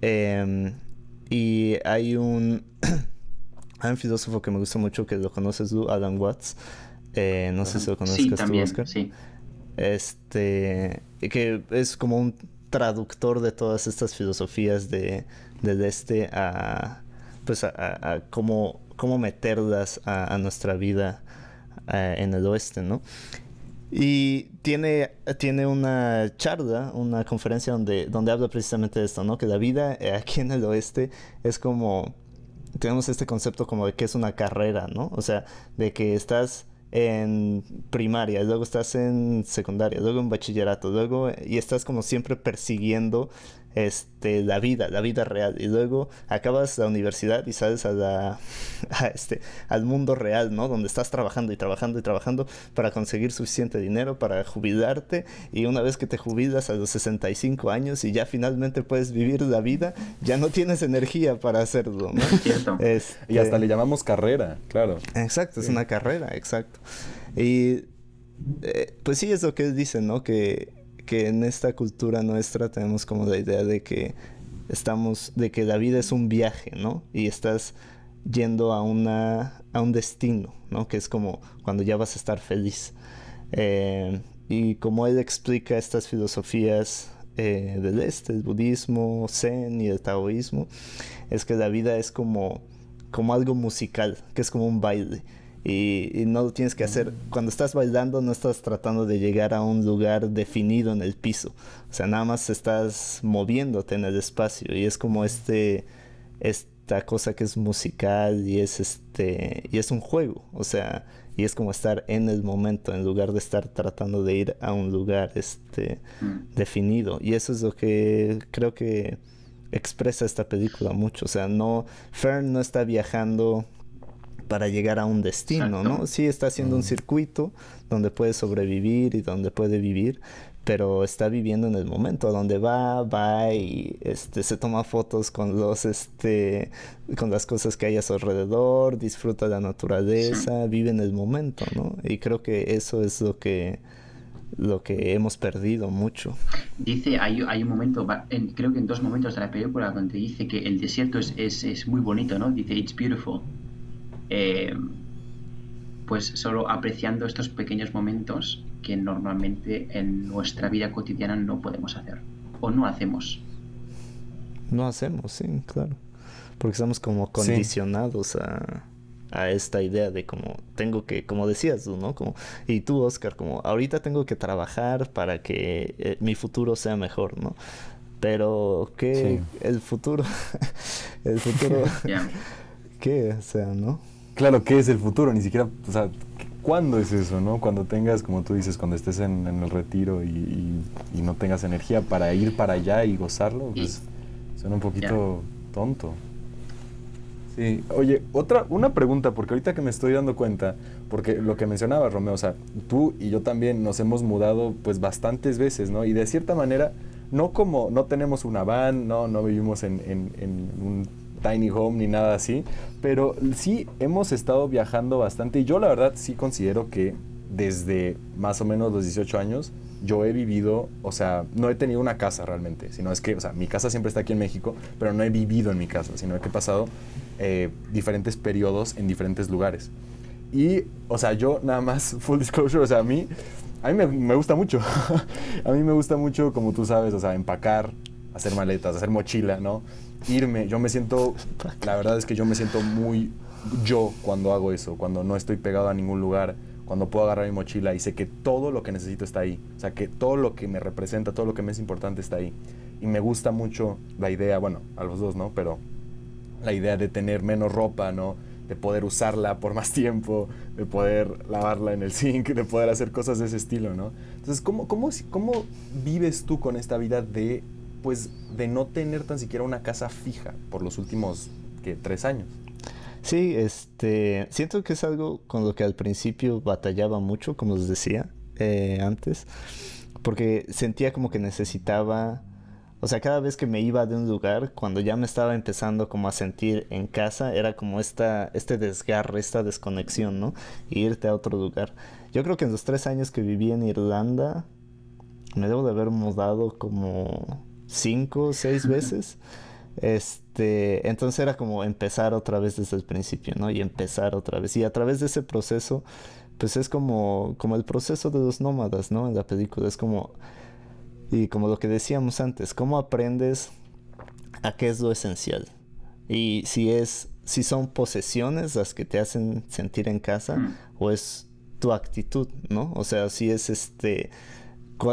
Em, y hay un, hay un filósofo que me gusta mucho, que lo conoces tú, Alan Watts, eh, no sé si lo conoces, sí, también, Oscar. Sí. Este, que es como un traductor de todas estas filosofías de, del este a, pues a, cómo, cómo, meterlas a, nuestra vida eh, en el oeste, ¿no? Y tiene, tiene una charla, una conferencia donde, donde habla precisamente de esto, ¿no? Que la vida aquí en el oeste es como, tenemos este concepto como de que es una carrera, ¿no? O sea, de que estás en primaria, luego estás en secundaria, luego en bachillerato, luego y estás como siempre persiguiendo este, la vida, la vida real. Y luego acabas la universidad y sales a la, este, al mundo real, ¿no? Donde estás trabajando y trabajando y trabajando para conseguir suficiente dinero para jubilarte. Y una vez que te jubilas a los 65 años y ya finalmente puedes vivir la vida, ya no tienes energía para hacerlo, ¿no? Este, y hasta le llamamos carrera, claro. Exacto, es una carrera, exacto. Y eh, pues sí es lo que él dice, ¿no? Que que en esta cultura nuestra tenemos como la idea de que estamos, de que la vida es un viaje, ¿no? Y estás yendo a, una, a un destino, ¿no? Que es como cuando ya vas a estar feliz. Eh, y como él explica estas filosofías eh, del este, el budismo, zen y el taoísmo, es que la vida es como, como algo musical, que es como un baile y, no lo tienes que hacer. Cuando estás bailando no estás tratando de llegar a un lugar definido en el piso. O sea, nada más estás moviéndote en el espacio y es como este esta cosa que es musical y es este y es un juego, o sea, y es como estar en el momento en lugar de estar tratando de ir a un lugar este mm. definido y eso es lo que creo que expresa esta película mucho, o sea, no Fern no está viajando para llegar a un destino, ¿no? Sí está haciendo un mm. circuito donde puede sobrevivir y donde puede vivir, pero está viviendo en el momento, a donde va, va y este, se toma fotos con los, este, con las cosas que hay a su alrededor, disfruta de la naturaleza, vive en el momento, ¿no? Y creo que eso es lo que, lo que hemos perdido mucho. Dice, hay, hay un momento, creo que en dos momentos de la película, donde dice que el desierto es, es, es muy bonito, ¿no? Dice, it's beautiful. Eh, pues solo apreciando estos pequeños momentos que normalmente en nuestra vida cotidiana no podemos hacer o no hacemos. No hacemos, sí, claro. Porque estamos como condicionados a, a, esta idea de como tengo que, como decías tú, ¿no? Como, y tú, Oscar, como ahorita tengo que trabajar para que eh, mi futuro sea mejor, ¿no? Pero que el futuro, el futuro, ¿qué? O sea, ¿no? Claro, ¿qué es el futuro? Ni siquiera, o sea, ¿cuándo es eso, no? Cuando tengas, como tú dices, cuando estés en, el retiro y, no tengas energía para ir para allá y gozarlo, pues suena un poquito tonto. Sí, oye, otra, una pregunta, porque ahorita que me estoy dando cuenta, porque lo que mencionaba Romeo, o sea, tú y yo también nos hemos mudado pues bastantes veces, ¿no? Y de cierta manera, no como, no tenemos una van, no, no vivimos en, en un tiny home ni nada así, pero sí hemos estado viajando bastante y yo la verdad sí considero que desde más o menos los 18 años yo he vivido, o sea, no he tenido una casa realmente, sino es que, o sea, mi casa siempre está aquí en México, pero no he vivido en mi casa, sino que he pasado eh, diferentes periodos en diferentes lugares. Y, o sea, yo nada más, full disclosure, o sea, a mí, a mí me, me gusta mucho, a mí me gusta mucho, como tú sabes, o sea, empacar, hacer maletas, hacer mochila, ¿no? Irme. Yo me siento, la verdad es que yo me siento muy yo cuando hago eso, cuando no estoy pegado a ningún lugar, cuando puedo agarrar mi mochila y sé que todo lo que necesito está ahí. O sea, que todo lo que me representa, todo lo que me es importante está ahí. Y me gusta mucho la idea, bueno, a los dos, ¿no? Pero la idea de tener menos ropa, ¿no? De poder usarla por más tiempo, de poder lavarla en el zinc, de poder hacer cosas de ese estilo, ¿no? Entonces, ¿cómo, cómo, cómo vives tú con esta vida de pues de no tener tan siquiera una casa fija por los últimos ¿qué, tres años. Sí, este, siento que es algo con lo que al principio batallaba mucho, como les decía eh, antes, porque sentía como que necesitaba, o sea, cada vez que me iba de un lugar, cuando ya me estaba empezando como a sentir en casa, era como esta, este desgarre, esta desconexión, ¿no? irte a otro lugar. Yo creo que en los tres años que viví en Irlanda, me debo de haber mudado como cinco o seis veces. Este, entonces era como empezar otra vez desde el principio, ¿no? Y empezar otra vez. Y a través de ese proceso, pues es como, como el proceso de los nómadas, ¿no? En la película. Es como, y como lo que decíamos antes, ¿cómo aprendes a qué es lo esencial? Y si es, si son posesiones las que te hacen sentir en casa, mm. o es tu actitud, ¿no? O sea, si es este,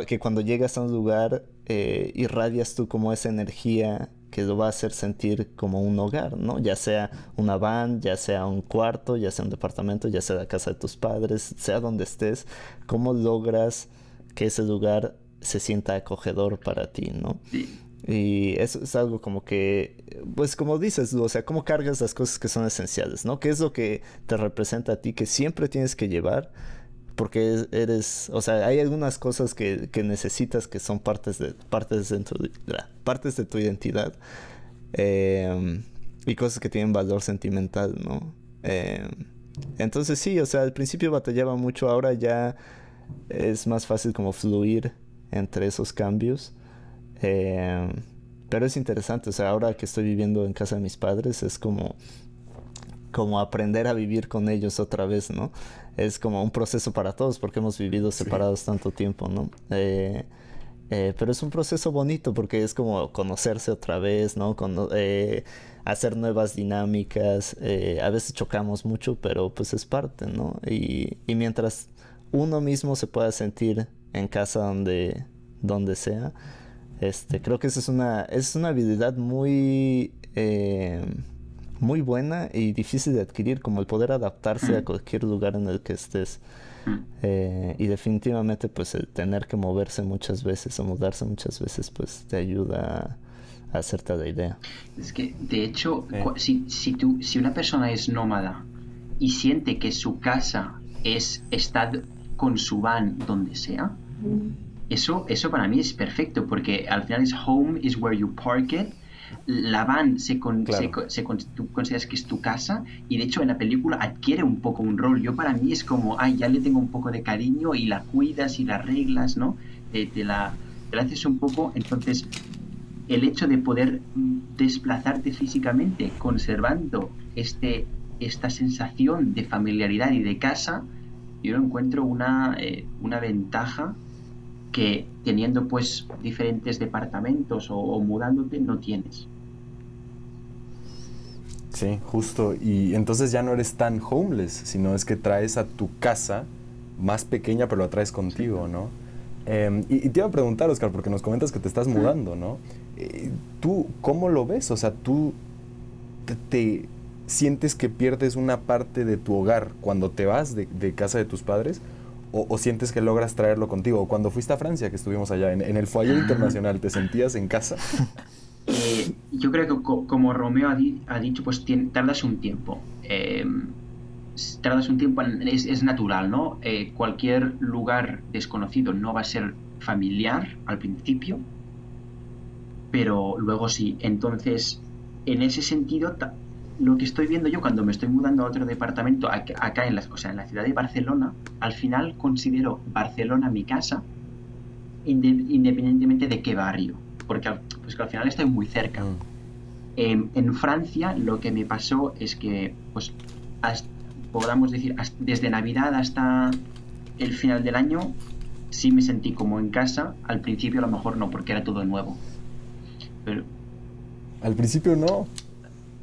que cuando llegas a un lugar eh, irradias tú como esa energía que lo va a hacer sentir como un hogar, ¿no? Ya sea una van, ya sea un cuarto, ya sea un departamento, ya sea la casa de tus padres, sea donde estés, ¿cómo logras que ese lugar se sienta acogedor para ti, ¿no? Y eso es algo como que, pues como dices, o sea, cómo cargas las cosas que son esenciales, ¿no? ¿Qué es lo que te representa a ti que siempre tienes que llevar? Porque eres, o sea, hay algunas cosas que, que necesitas que son partes de, partes de, tu, partes de tu identidad em, y cosas que tienen valor sentimental, ¿no? Em, entonces sí, o sea, al principio batallaba mucho, ahora ya es más fácil como fluir entre esos cambios. Eh, pero es interesante, o sea, ahora que estoy viviendo en casa de mis padres es como, como aprender a vivir con ellos otra vez, ¿no? Es como un proceso para todos porque hemos vivido separados tanto tiempo, ¿no? Eh, eh, pero es un proceso bonito porque es como conocerse otra vez, ¿no? hacer nuevas dinámicas. a veces chocamos mucho, pero pues es parte, ¿no? Y, y, mientras uno mismo se pueda sentir en casa donde, donde sea, este, creo que esa es una, es una habilidad muy, eh, muy buena y difícil de adquirir, como el poder adaptarse a cualquier lugar en el que estés. Eh, y definitivamente, pues el tener que moverse muchas veces o mudarse muchas veces, pues te ayuda a, hacerte la idea. Es que, de hecho, si, si, tú, si una persona es nómada y siente que su casa es estar con su van donde sea, eso, eso para mí es perfecto porque al final es home is where you park it. La van se, se, tú consideras que es tu casa y de hecho en la película adquiere un poco un rol. Yo para mí es como, ay, ya le tengo un poco de cariño y la cuidas y las reglas, ¿no? Te, la, te la haces un poco. Entonces, el hecho de poder desplazarte físicamente conservando este, esta sensación de familiaridad y de casa, yo encuentro una, eh, una ventaja que teniendo pues diferentes departamentos o, mudándote no tienes. Sí, justo. Y entonces ya no eres tan homeless, sino es que traes a tu casa más pequeña, pero la traes contigo, ¿no? Em, y, te iba a preguntar, Oscar, porque nos comentas que te estás mudando, ¿no? Eh, ¿Tú cómo lo ves? O sea, ¿tú te, sientes que pierdes una parte de tu hogar cuando te vas de, de casa de tus padres? O, sientes que logras traerlo contigo? Cuando fuiste a Francia, que estuvimos allá, en, el foyer internacional, ¿te sentías en casa? Eh, yo creo que como Romeo ha, dicho, pues tardas un tiempo. Em, tardas un tiempo, es, natural, ¿no? Eh, cualquier lugar desconocido no va a ser familiar al principio, pero luego sí. Entonces, en ese sentido, lo que estoy viendo yo cuando me estoy mudando a otro departamento acá en la, o sea, en la ciudad de Barcelona, al final considero Barcelona mi casa independientemente de qué barrio, porque pues que al final estoy muy cerca. Mm. en Francia lo que me pasó es que, pues, podamos decir, desde Navidad hasta el final del año, sí me sentí como en casa, al principio a lo mejor no, porque era todo nuevo. Pero... Al principio no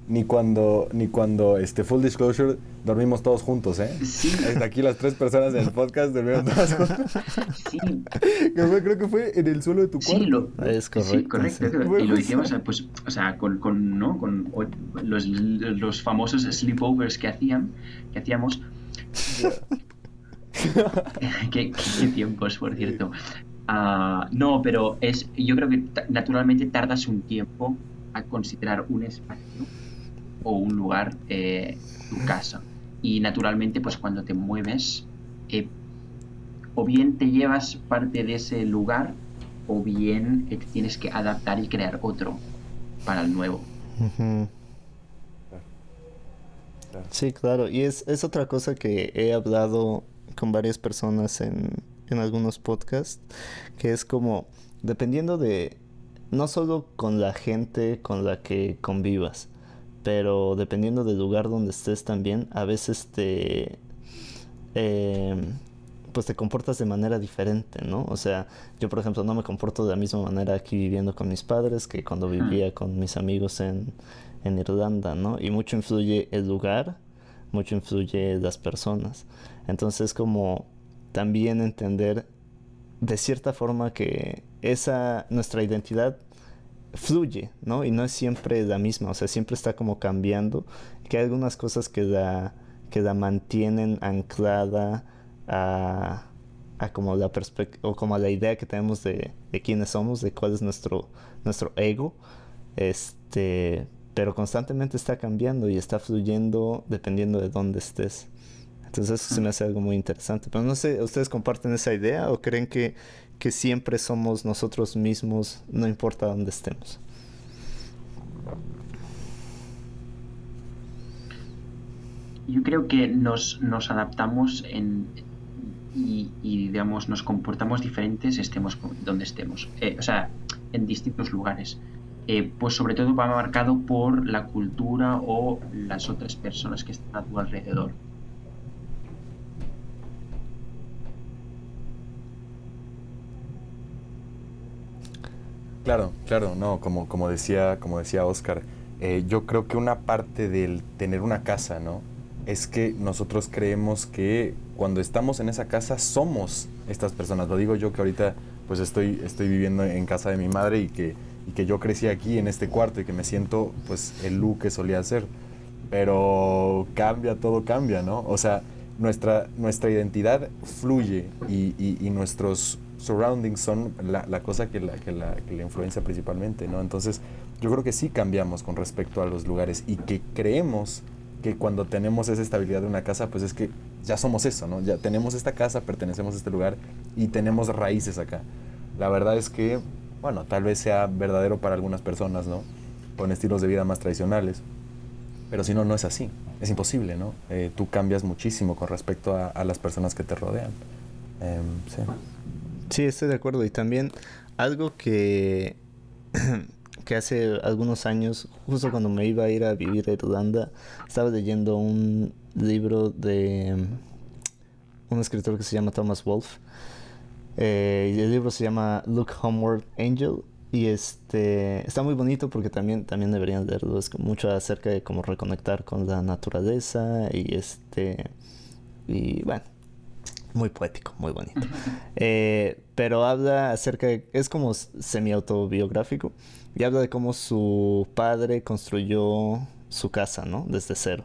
ni cuando, ni cuando, este, full disclosure, dormimos todos juntos, ¿eh? Sí. Aquí las tres personas del podcast durmieron todas juntas. Sí. creo que fue en el suelo de tu cuarto. Sí, lo, es correcto. Sí, correcto. Y lo hicimos, pues, o sea, con, con, ¿no? con los, los famosos sleepovers que hacían, que hacíamos. ¿Qué, qué, tiempos, por cierto. Uh, no, pero es, yo creo que naturalmente tardas un tiempo a considerar un espacio o un lugar, eh, tu casa. Y naturalmente, pues cuando te mueves, eh, o bien te llevas parte de ese lugar, o bien eh, tienes que adaptar y crear otro para el nuevo. Sí, claro. Y es, es otra cosa que he hablado con varias personas en, en algunos podcasts, que es como, dependiendo de, no solo con la gente con la que convivas, pero dependiendo del lugar donde estés también, a veces te... Em, pues te comportas de manera diferente, ¿no? O sea, yo por ejemplo no me comporto de la misma manera aquí viviendo con mis padres que cuando vivía con mis amigos en, en Irlanda, ¿no? Y mucho influye el lugar, mucho influye las personas. Entonces como también entender de cierta forma que esa nuestra identidad fluye, ¿no? Y no es siempre la misma, o sea, siempre está como cambiando, que hay algunas cosas que la, que la mantienen anclada a, a como la o como la idea que tenemos de, de quiénes somos, de cuál es nuestro, nuestro ego, este, pero constantemente está cambiando y está fluyendo dependiendo de dónde estés. Entonces eso se me hace algo muy interesante. Pero no sé, ¿ustedes comparten esa idea o creen que, que siempre somos nosotros mismos, no importa dónde estemos? Yo creo que nos, nos adaptamos en, y, digamos, nos comportamos diferentes estemos donde estemos. Eh, o sea, en distintos lugares. Eh, pues sobre todo va marcado por la cultura o las otras personas que están a tu alrededor. Claro, claro, no, como, como decía, como decía Oscar, eh, yo creo que una parte del tener una casa, ¿no? Es que nosotros creemos que cuando estamos en esa casa somos estas personas. Lo digo yo que ahorita pues estoy, estoy viviendo en casa de mi madre y que, y que yo crecí aquí en este cuarto y que me siento pues el Lu que solía ser. Pero cambia, todo cambia, ¿no? O sea, nuestra, nuestra identidad fluye y, y nuestros surroundings son la, cosa que la, que, la, que la influencia principalmente, ¿no? Entonces, yo creo que sí cambiamos con respecto a los lugares y que creemos que cuando tenemos esa estabilidad de una casa, pues es que ya somos eso, ¿no? Ya tenemos esta casa, pertenecemos a este lugar y tenemos raíces acá. La verdad es que, bueno, tal vez sea verdadero para algunas personas, ¿no? Con estilos de vida más tradicionales. Pero si no, no es así. Es imposible, ¿no? Eh, tú cambias muchísimo con respecto a, las personas que te rodean. Em, sí. Sí, estoy de acuerdo. Y también algo que, que hace algunos años, justo cuando me iba a ir a vivir a Irlanda, estaba leyendo un libro de un escritor que se llama Thomas Wolfe. Eh, el libro se llama Look Homeward Angel. Y este está muy bonito porque también, también deberían leerlo. Es mucho acerca de cómo reconectar con la naturaleza. Y este. Y bueno, muy poético, muy bonito. Eh, pero habla acerca de, es como semi-autobiográfico, y habla de cómo su padre construyó su casa, ¿no? Desde cero.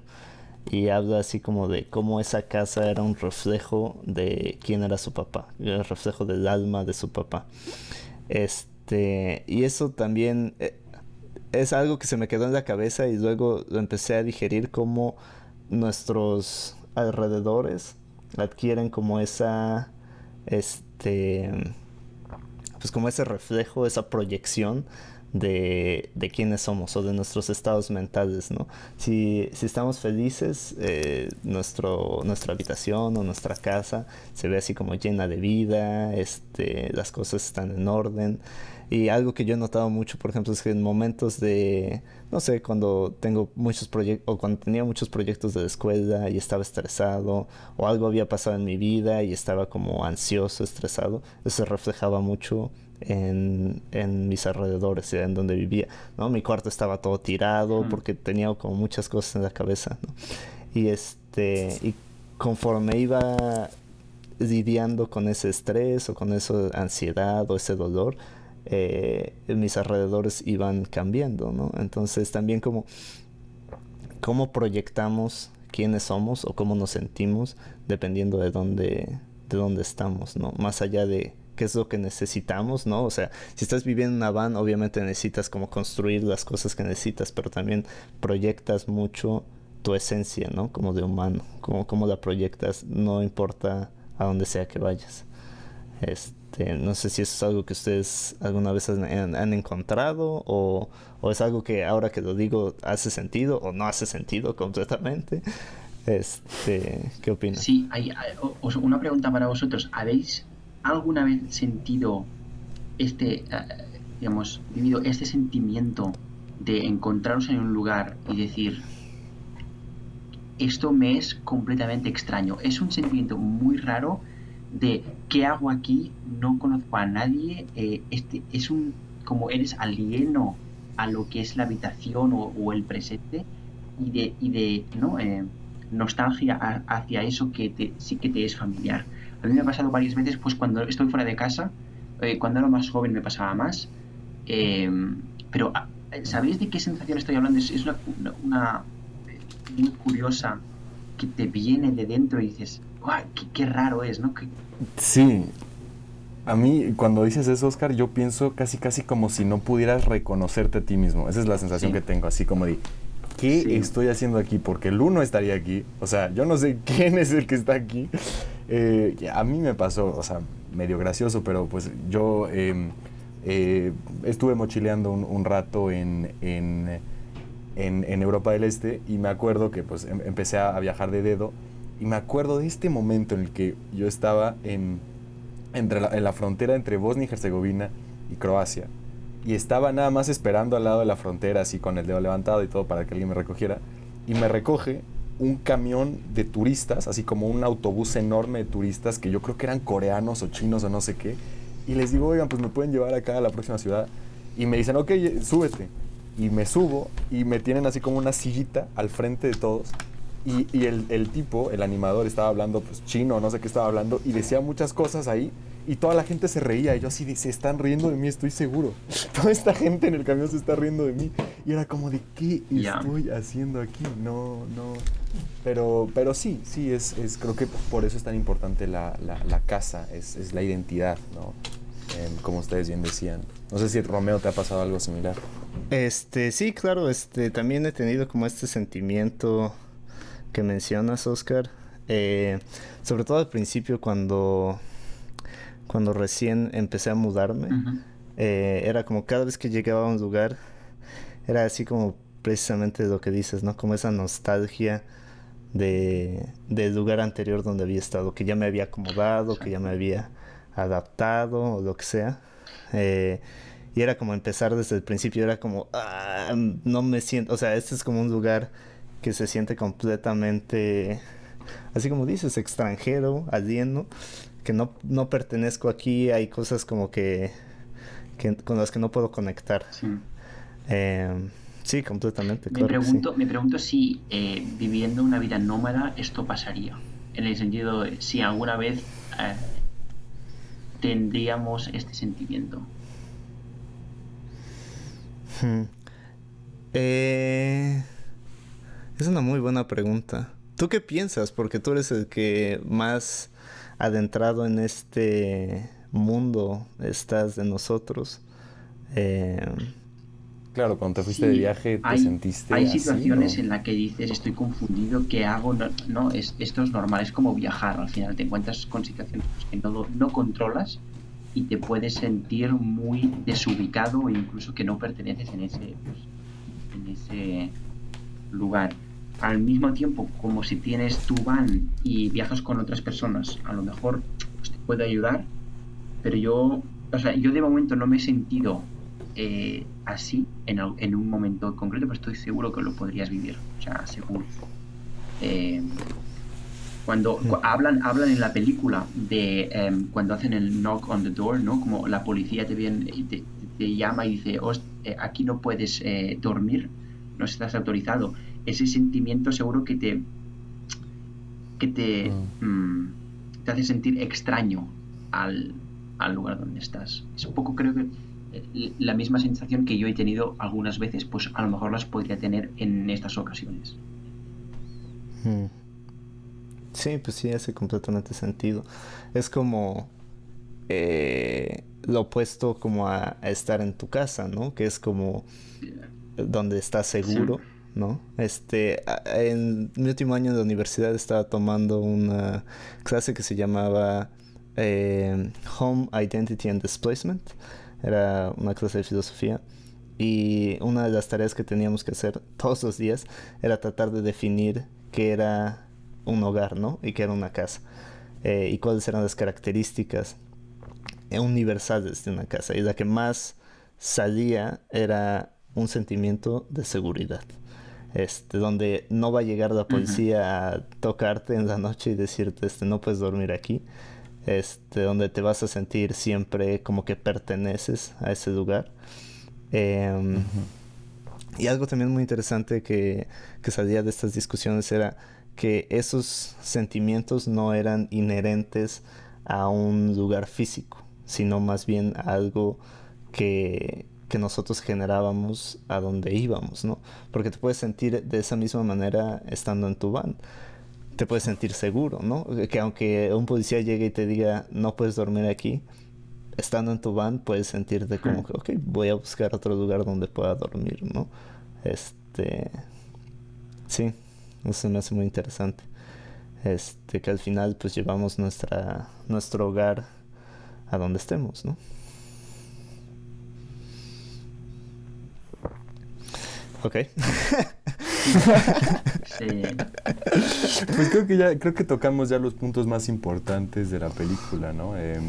Y habla así como de cómo esa casa era un reflejo de quién era su papá, el reflejo del alma de su papá. Este, y eso también eh, es algo que se me quedó en la cabeza y luego lo empecé a digerir como nuestros alrededores adquieren como esa, este, pues como ese reflejo, esa proyección de, de quiénes somos o de nuestros estados mentales, ¿no? Si, si estamos felices, eh, nuestro, nuestra habitación o nuestra casa se ve así como llena de vida, este, las cosas están en orden. Y algo que yo he notado mucho, por ejemplo, es que en momentos de, no sé, cuando tengo muchos proyectos, o cuando tenía muchos proyectos de la escuela y estaba estresado, o algo había pasado en mi vida y estaba como ansioso, estresado, eso se reflejaba mucho en, en mis alrededores, en donde vivía, ¿no? Mi cuarto estaba todo tirado porque tenía como muchas cosas en la cabeza, ¿no? Y este, y conforme iba lidiando con ese estrés o con esa ansiedad o ese dolor, eh, mis alrededores iban cambiando, ¿no? Entonces también como cómo proyectamos quiénes somos o cómo nos sentimos dependiendo de dónde, de dónde estamos, ¿no? Más allá de qué es lo que necesitamos, ¿no? O sea, si estás viviendo en una van, obviamente necesitas como construir las cosas que necesitas, pero también proyectas mucho tu esencia, ¿no? Como de humano, como, como la proyectas, no importa a dónde sea que vayas. Este, este, no sé si eso es algo que ustedes alguna vez han, encontrado o, es algo que ahora que lo digo hace sentido o no hace sentido completamente. Este, ¿Qué opinan? Sí, hay, una pregunta para vosotros. ¿Habéis alguna vez sentido este, eh, digamos, vivido este sentimiento de encontraros en un lugar y decir, esto me es completamente extraño? Es un sentimiento muy raro de qué hago aquí, no conozco a nadie, eh, este es un como eres alieno a lo que es la habitación o, el presente y de, y de ¿no? Eh, nostalgia hacia eso que sí que te es familiar. A mí me ha pasado varias veces, pues cuando estoy fuera de casa, eh, cuando era más joven me pasaba más, Em, pero, ah, ¿sabéis de qué sensación estoy hablando? Es, una, una, muy curiosa que te viene de dentro y dices, qué, raro es, ¿no? Sí. A mí, cuando dices eso, Oscar, yo pienso casi, casi como si no pudieras reconocerte a ti mismo. Esa es la sensación que tengo, así como de, ¿qué estoy haciendo aquí? Porque el uno estaría aquí. O sea, yo no sé quién es el que está aquí. Eh, a mí me pasó, o sea, medio gracioso, pero pues yo em, eh, estuve mochileando un, rato en, en, en, Europa del Este y me acuerdo que pues em, empecé a, viajar de dedo y me acuerdo de este momento en el que yo estaba en, entre en la frontera entre Bosnia y Herzegovina y Croacia y estaba nada más esperando al lado de la frontera, así con el dedo levantado y todo para que alguien me recogiera. Y me recoge un camión de turistas, así como un autobús enorme de turistas que yo creo que eran coreanos o chinos o no sé qué. Y les digo, oigan, pues me pueden llevar acá a la próxima ciudad. Y me dicen, ok, súbete. Y me subo y me tienen así como una sillita al frente de todos. Y, y el, el, tipo, el animador, estaba hablando pues chino, no sé qué estaba hablando, y decía muchas cosas ahí y toda la gente se reía. Y yo así, se están riendo de mí, estoy seguro. Toda esta gente en el camión se está riendo de mí. Y era como de, ¿qué estoy haciendo aquí? No, no. Pero, pero sí, sí, es, es, creo que por eso es tan importante la, la, casa, es, es, la identidad, ¿no? Em, como ustedes bien decían. No sé si Romeo te ha pasado algo similar. Este, sí, claro, este, también he tenido como este sentimiento que mencionas, Oscar. Eh, sobre todo al principio cuando cuando recién empecé a mudarme, eh, era como cada vez que llegaba a un lugar, era así como precisamente lo que dices, ¿no? Como esa nostalgia de, del lugar anterior donde había estado, que ya me había acomodado, que ya me había adaptado o lo que sea. Eh, y era como empezar desde el principio, era como, ah, no me siento, o sea, este es como un lugar que se siente completamente, así como dices, extranjero, alieno, que no, no pertenezco aquí, hay cosas como que, con las que no puedo conectar. Sí, em, sí completamente. Me, pregunto, me pregunto si eh, viviendo una vida nómada esto pasaría. En el sentido de si alguna vez eh, tendríamos este sentimiento. Hmm. Eh, es una muy buena pregunta. ¿Tú qué piensas? Porque tú eres el que más adentrado en este mundo estás de nosotros. Eh, claro, cuando te fuiste de viaje te sentiste. Hay situaciones en las que dices estoy confundido, ¿qué hago? No, es, esto es normal, es como viajar. Al final te encuentras con situaciones que no, no controlas y te puedes sentir muy desubicado o incluso que no perteneces en ese, pues, en ese lugar al mismo tiempo como si tienes tu van y viajas con otras personas, a lo mejor pues, te puede ayudar, pero yo, o sea, yo de momento no me he sentido eh, así en, en, un momento concreto, pero estoy seguro que lo podrías vivir, o sea, seguro. Eh, cuando mm. hablan, hablan en la película de em, cuando hacen el knock on the door, ¿no? Como la policía te, viene, te, te llama y dice, eh, aquí no puedes dormir, no estás autorizado ese sentimiento seguro que te que te, mm. Mm, te hace sentir extraño al, lugar donde estás. Es un poco creo que eh, la misma sensación que yo he tenido algunas veces, pues a lo mejor las podría tener en estas ocasiones. Hmm. Sí, pues sí, hace completamente sentido. Es como eh, lo opuesto como a, estar en tu casa, ¿no? Que es como donde estás seguro. ¿No? Este, en mi último año de universidad estaba tomando una clase que se llamaba eh, Home Identity and Displacement. Era una clase de filosofía. Y una de las tareas que teníamos que hacer todos los días era tratar de definir qué era un hogar, ¿no? Y qué era una casa. Eh, y cuáles eran las características universales de una casa. Y la que más salía era un sentimiento de seguridad este, donde no va a llegar la policía a tocarte en la noche y decirte, este, no puedes dormir aquí, este, donde te vas a sentir siempre como que perteneces a ese lugar. Em, y algo también muy interesante que, que salía de estas discusiones era que esos sentimientos no eran inherentes a un lugar físico, sino más bien a algo que, que nosotros generábamos a donde íbamos, ¿no? Porque te puedes sentir de esa misma manera estando en tu van. Te puedes sentir seguro, ¿no? Que aunque un policía llegue y te diga, no puedes dormir aquí, estando en tu van puedes sentirte como que, ok, voy a buscar otro lugar donde pueda dormir, ¿no? Este... Sí, eso me hace muy interesante. Este, que al final pues llevamos nuestra, nuestro hogar a donde estemos, ¿no? Ok. Pues creo que ya, creo que tocamos ya los puntos más importantes de la película, ¿no? Em,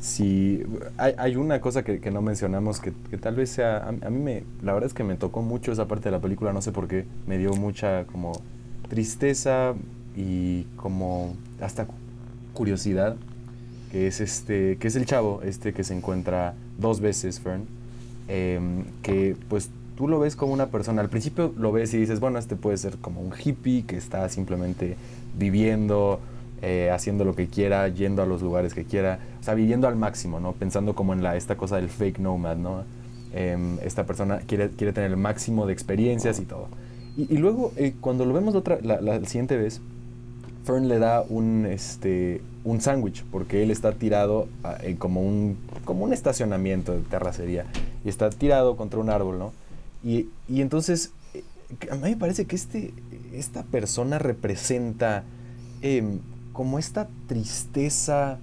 si hay, hay, una cosa que, que no mencionamos que, que, tal vez sea, a, a, mí me, la verdad es que me tocó mucho esa parte de la película, no sé por qué, me dio mucha como tristeza y como hasta curiosidad, que es este, que es el chavo, este que se encuentra dos veces, Fern, eh, que pues tú lo ves como una persona, al principio lo ves y dices, bueno, este puede ser como un hippie que está simplemente viviendo, eh, haciendo lo que quiera, yendo a los lugares que quiera, o sea, viviendo al máximo, ¿no? Pensando como en la, esta cosa del fake nomad, ¿no? Eh, esta persona quiere, quiere tener el máximo de experiencias y todo. Y, luego, eh, cuando lo vemos otra, la, la, siguiente vez, Fern le da un, este, un sándwich, porque él está tirado eh, como, un, como un estacionamiento de terracería, y está tirado contra un árbol, ¿no? Y, entonces, eh, a mí me parece que este, esta persona representa eh, como esta tristeza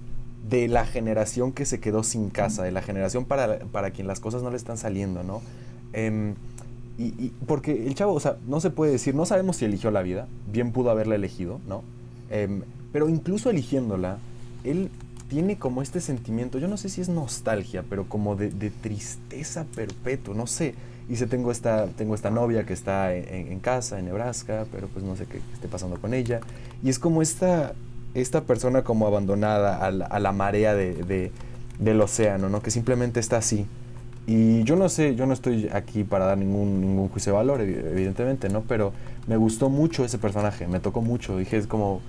de la generación que se quedó sin casa, de la generación para, para quien las cosas no le están saliendo, ¿no? Eh, y, porque el chavo, o sea, no se puede decir, no sabemos si eligió la vida, bien pudo haberla elegido, ¿no? Eh, pero incluso eligiéndola, él tiene como este sentimiento, yo no sé si es nostalgia, pero como de tristeza perpetua, no sé. Dice, tengo esta, tengo esta novia que está en, en, casa, en Nebraska, pero pues no sé qué esté pasando con ella. Y es como esta, esta persona como abandonada a la, a la marea de, de, del océano, ¿no? Que simplemente está así. Y yo no sé, yo no estoy aquí para dar ningún, ningún juicio de valor, evidentemente, ¿no? Pero me gustó mucho ese personaje, me tocó mucho. Dije, es como,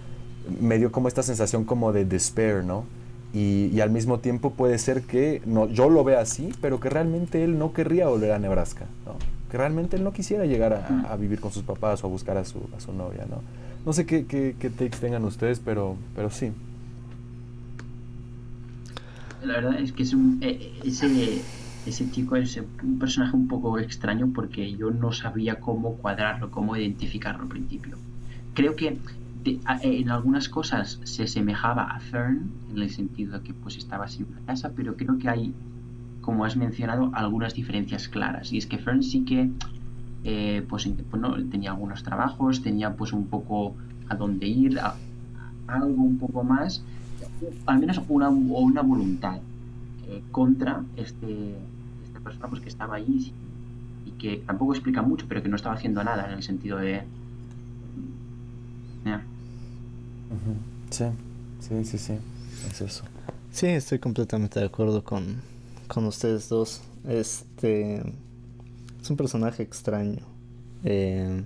me dio como esta sensación como de despair, ¿no? Y, y, al mismo tiempo puede ser que no, yo lo vea así, pero que realmente él no querría volver a Nebraska, ¿no? Que realmente él no quisiera llegar a, a vivir con sus papás o a buscar a su, a su novia, ¿no? No sé qué, qué, qué takes tengan ustedes, pero, pero sí. La verdad es que es un, eh, ese, ese chico es un personaje un poco extraño porque yo no sabía cómo cuadrarlo, cómo identificarlo al principio. Creo que a, en algunas cosas se semejaba a Fern en el sentido de que pues estaba sin una casa, pero creo que hay, como has mencionado, algunas diferencias claras. Y es que Fern sí que eh, pues, bueno, tenía algunos trabajos, tenía pues un poco a dónde ir, a, algo un poco más, al menos una, una voluntad eh, contra este, esta persona pues, que estaba ahí y que tampoco explica mucho, pero que no estaba haciendo nada en el sentido de... Sí, sí, sí, sí, es eso. Sí, estoy completamente de acuerdo con, con ustedes dos. Este es un personaje extraño. Eh,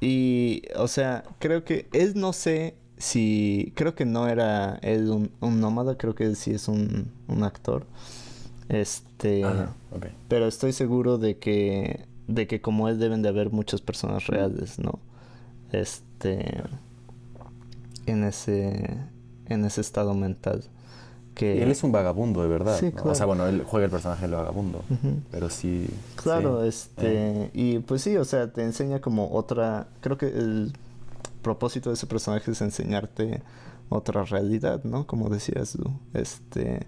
y, o sea, creo que él no sé si. Creo que no era él un, un nómada, creo que él sí es un, un actor. Este. Ajá, okay. Pero estoy seguro de que. De que como él deben de haber muchas personas reales, ¿no? Este. En ese. En ese estado mental. Que... Y él es un vagabundo, de verdad. Sí, ¿no? claro. O sea, bueno, él juega el personaje del vagabundo. Uh -huh. Pero sí. Claro, sí. este. Eh. Y pues sí, o sea, te enseña como otra. Creo que el propósito de ese personaje es enseñarte otra realidad, ¿no? Como decías tú. Este.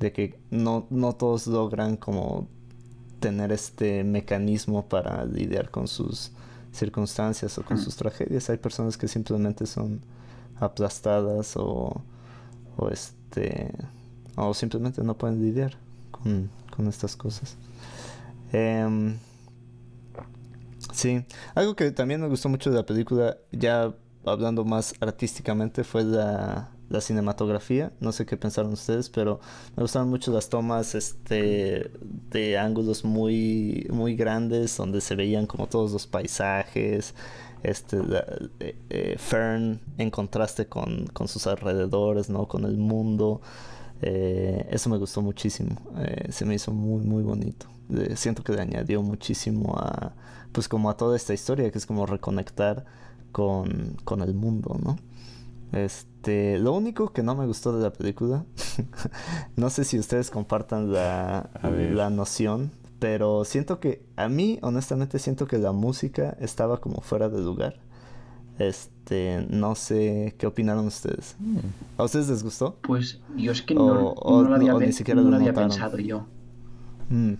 De que no, no todos logran como tener este mecanismo para lidiar con sus circunstancias o con sus tragedias. Hay personas que simplemente son aplastadas o, o este o simplemente no pueden lidiar con, con estas cosas. Eh, sí, algo que también me gustó mucho de la película, ya hablando más artísticamente, fue la, la cinematografía. No sé qué pensaron ustedes, pero me gustaron mucho las tomas este, de ángulos muy, muy grandes, donde se veían como todos los paisajes. Este, la, eh, Fern en contraste con, con, sus alrededores, ¿no? Con el mundo. Eh, eso me gustó muchísimo. Eh, se me hizo muy, muy bonito. siento que le añadió muchísimo a, pues como a toda esta historia, que es como reconectar con, con el mundo, ¿no? Este, lo único que no me gustó de la película, no sé si ustedes compartan la, la noción, pero siento que a mí, honestamente, siento que la música estaba como fuera de lugar. Este, no sé qué opinaron ustedes. Mm. ¿A ustedes les gustó? Pues yo es que no, lo había, ni siquiera lo había pensado yo. Mm.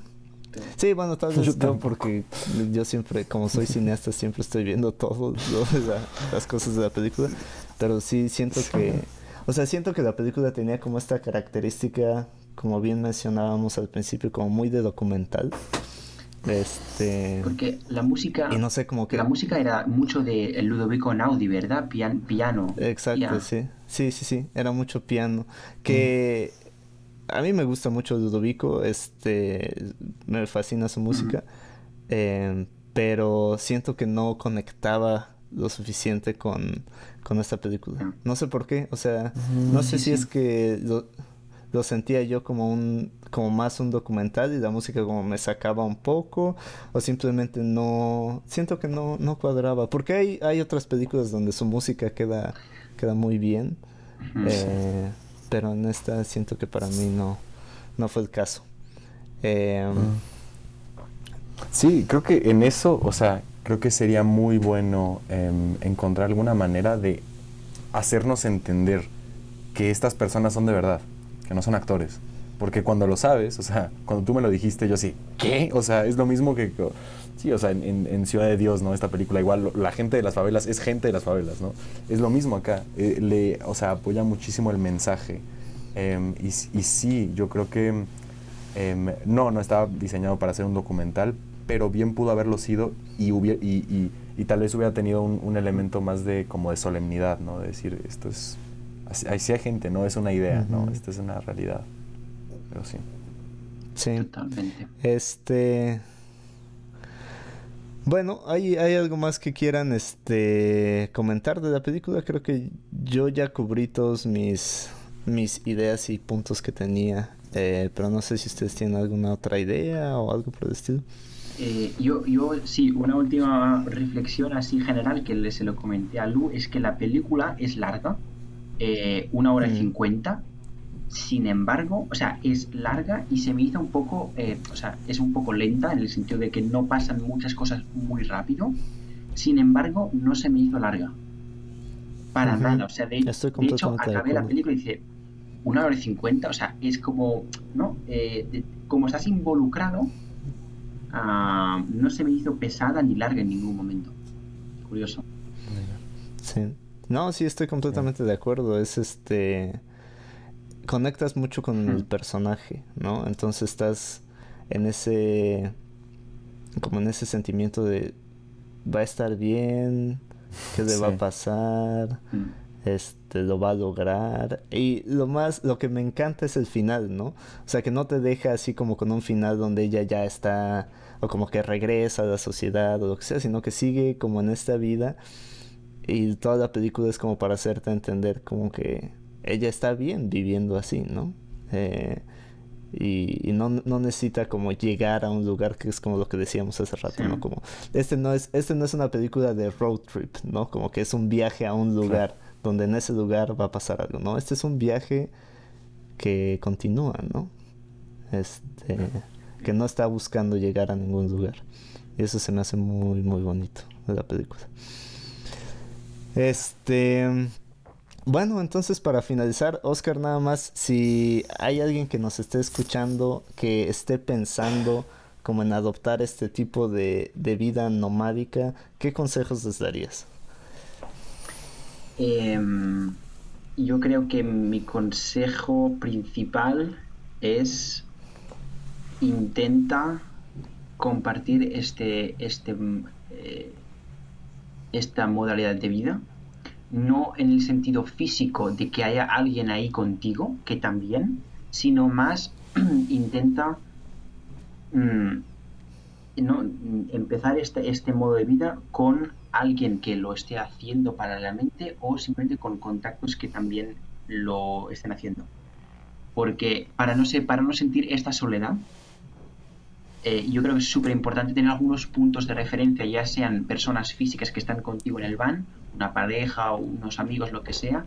Sí, bueno, tal vez yo porque yo siempre, como soy cineasta, siempre estoy viendo todo, las cosas de la película. Pero sí siento que, o sea, siento que la película tenía como esta característica, como bien mencionábamos al principio, como muy de documental. Este. Porque la música. Y no sé cómo que. La música era mucho de Ludovico Naudi, ¿verdad? piano. Exacto, sí. Sí, sí, sí. Era mucho piano. Que. A mí me gusta mucho Ludovico. Este. Me fascina su música. Em, pero siento que no conectaba lo suficiente con, con esta película. No sé por qué. O sea, no sé si es que lo sentía yo como un como más un documental y la música como me sacaba un poco o simplemente no siento que no, no cuadraba porque hay, hay otras películas donde su música queda queda muy bien eh, pero en esta siento que para mí no no fue el caso. Em, sí creo que en eso o sea creo que sería muy bueno em, encontrar alguna manera de hacernos entender que estas personas son de verdad que no son actores. Porque cuando lo sabes, o sea, cuando tú me lo dijiste, yo así, ¿qué? O sea, es lo mismo que, sí, o sea, en, Ciudad de Dios, ¿no? Esta película, igual la gente de las favelas es gente de las favelas, ¿no? Es lo mismo acá, eh, le, o sea, apoya muchísimo el mensaje. Em, y, sí, yo creo que, em, no, no estaba diseñado para hacer un documental, pero bien pudo haberlo sido y, tal vez hubiera tenido un, un elemento más de, como de solemnidad, ¿no? De decir, esto es Así, hay gente, no es una idea, ¿no? Esta es una realidad. Pero sí. Sí. Totalmente. Este. Bueno, ¿hay, ¿hay algo más que quieran este comentar de la película? Creo que yo ya cubrí todos mis, mis ideas y puntos que tenía. Eh, pero no sé si ustedes tienen alguna otra idea o algo por el estilo. Eh, yo, yo, sí, una última reflexión así general que se lo comenté a Lu es que la película es larga eh, una hora y cincuenta. Sin embargo, o sea, es larga y se me hizo un poco, eh, o sea, es un poco lenta en el sentido de que no pasan muchas cosas muy rápido. Sin embargo, no se me hizo larga. Para nada. O sea, de, hecho, acabé la película y dice una hora y cincuenta. O sea, es como, ¿no? Eh, como estás involucrado, ah, no se me hizo pesada ni larga en ningún momento. Curioso. Sí. No, sí, estoy completamente de acuerdo. Es este. Conectas mucho con el personaje, ¿no? Entonces estás en ese. Como en ese sentimiento de. Va a estar bien. ¿Qué le va a pasar? Este, lo va a lograr. Y lo más. Lo que me encanta es el final, ¿no? O sea, que no te deja así como con un final donde ella ya está. O como que regresa a la sociedad o lo que sea, sino que sigue como en esta vida y toda la película es como para hacerte entender como que ella está bien viviendo así, ¿no? Eh, y, no, no, necesita como llegar a un lugar que es como lo que decíamos hace rato, ¿no? Como, este no es, este no es una película de road trip, ¿no? Como que es un viaje a un lugar donde en ese lugar va a pasar algo, ¿no? Este es un viaje que continúa, ¿no? Este, que no está buscando llegar a ningún lugar. Y eso se me hace muy, muy bonito de la película. Este. Bueno, entonces para finalizar, Oscar, nada más, si hay alguien que nos esté escuchando, que esté pensando como en adoptar este tipo de, vida nomádica, ¿qué consejos les darías? Em, yo creo que mi consejo principal es intenta compartir este, este eh, esta modalidad de vida, no en el sentido físico de que haya alguien ahí contigo, que también, sino más intenta mm, no, empezar este, este modo de vida con alguien que lo esté haciendo paralelamente o simplemente con contactos que también lo estén haciendo. porque para no, para no sentir esta soledad, eh, yo creo que es súper importante tener algunos puntos de referencia, ya sean personas físicas que están contigo en el van, una pareja o unos amigos, lo que sea,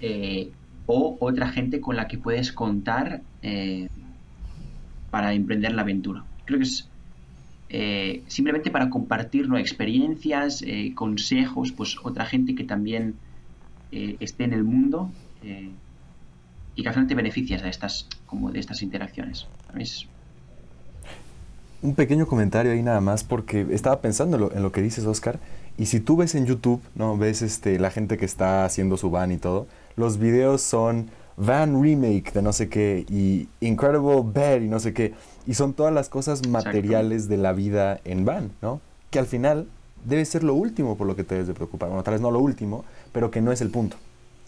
eh, o otra gente con la que puedes contar eh, para emprender la aventura. Creo que es simplemente para compartir experiencias, consejos, pues otra gente que también esté en el mundo y que al final te beneficias de estas, como de estas interacciones. Un pequeño comentario ahí nada más, porque estaba pensando en lo, que dices, Oscar, y si tú ves en YouTube, ¿no? Ves este, la gente que está haciendo su van y todo, los videos son van remake de no sé qué, y incredible bed y no sé qué, y son todas las cosas materiales de la vida en van, ¿no? Que al final debe ser lo último por lo que te debes de preocupar. Bueno, tal vez no lo último, pero que no es el punto.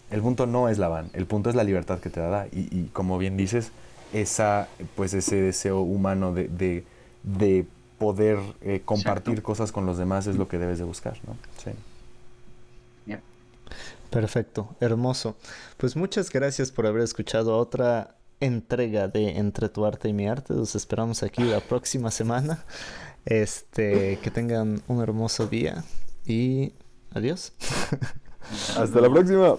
El punto no es la van, el punto es la libertad que te da. Y, y como bien dices, esa, pues ese deseo humano de de poder eh, compartir cosas con los demás es lo que debes de buscar, ¿no? Sí. Perfecto, hermoso. Pues muchas gracias por haber escuchado otra entrega de Entre tu arte y mi arte. Los esperamos aquí la próxima semana. Este, que tengan un hermoso día y adiós. Hasta la próxima.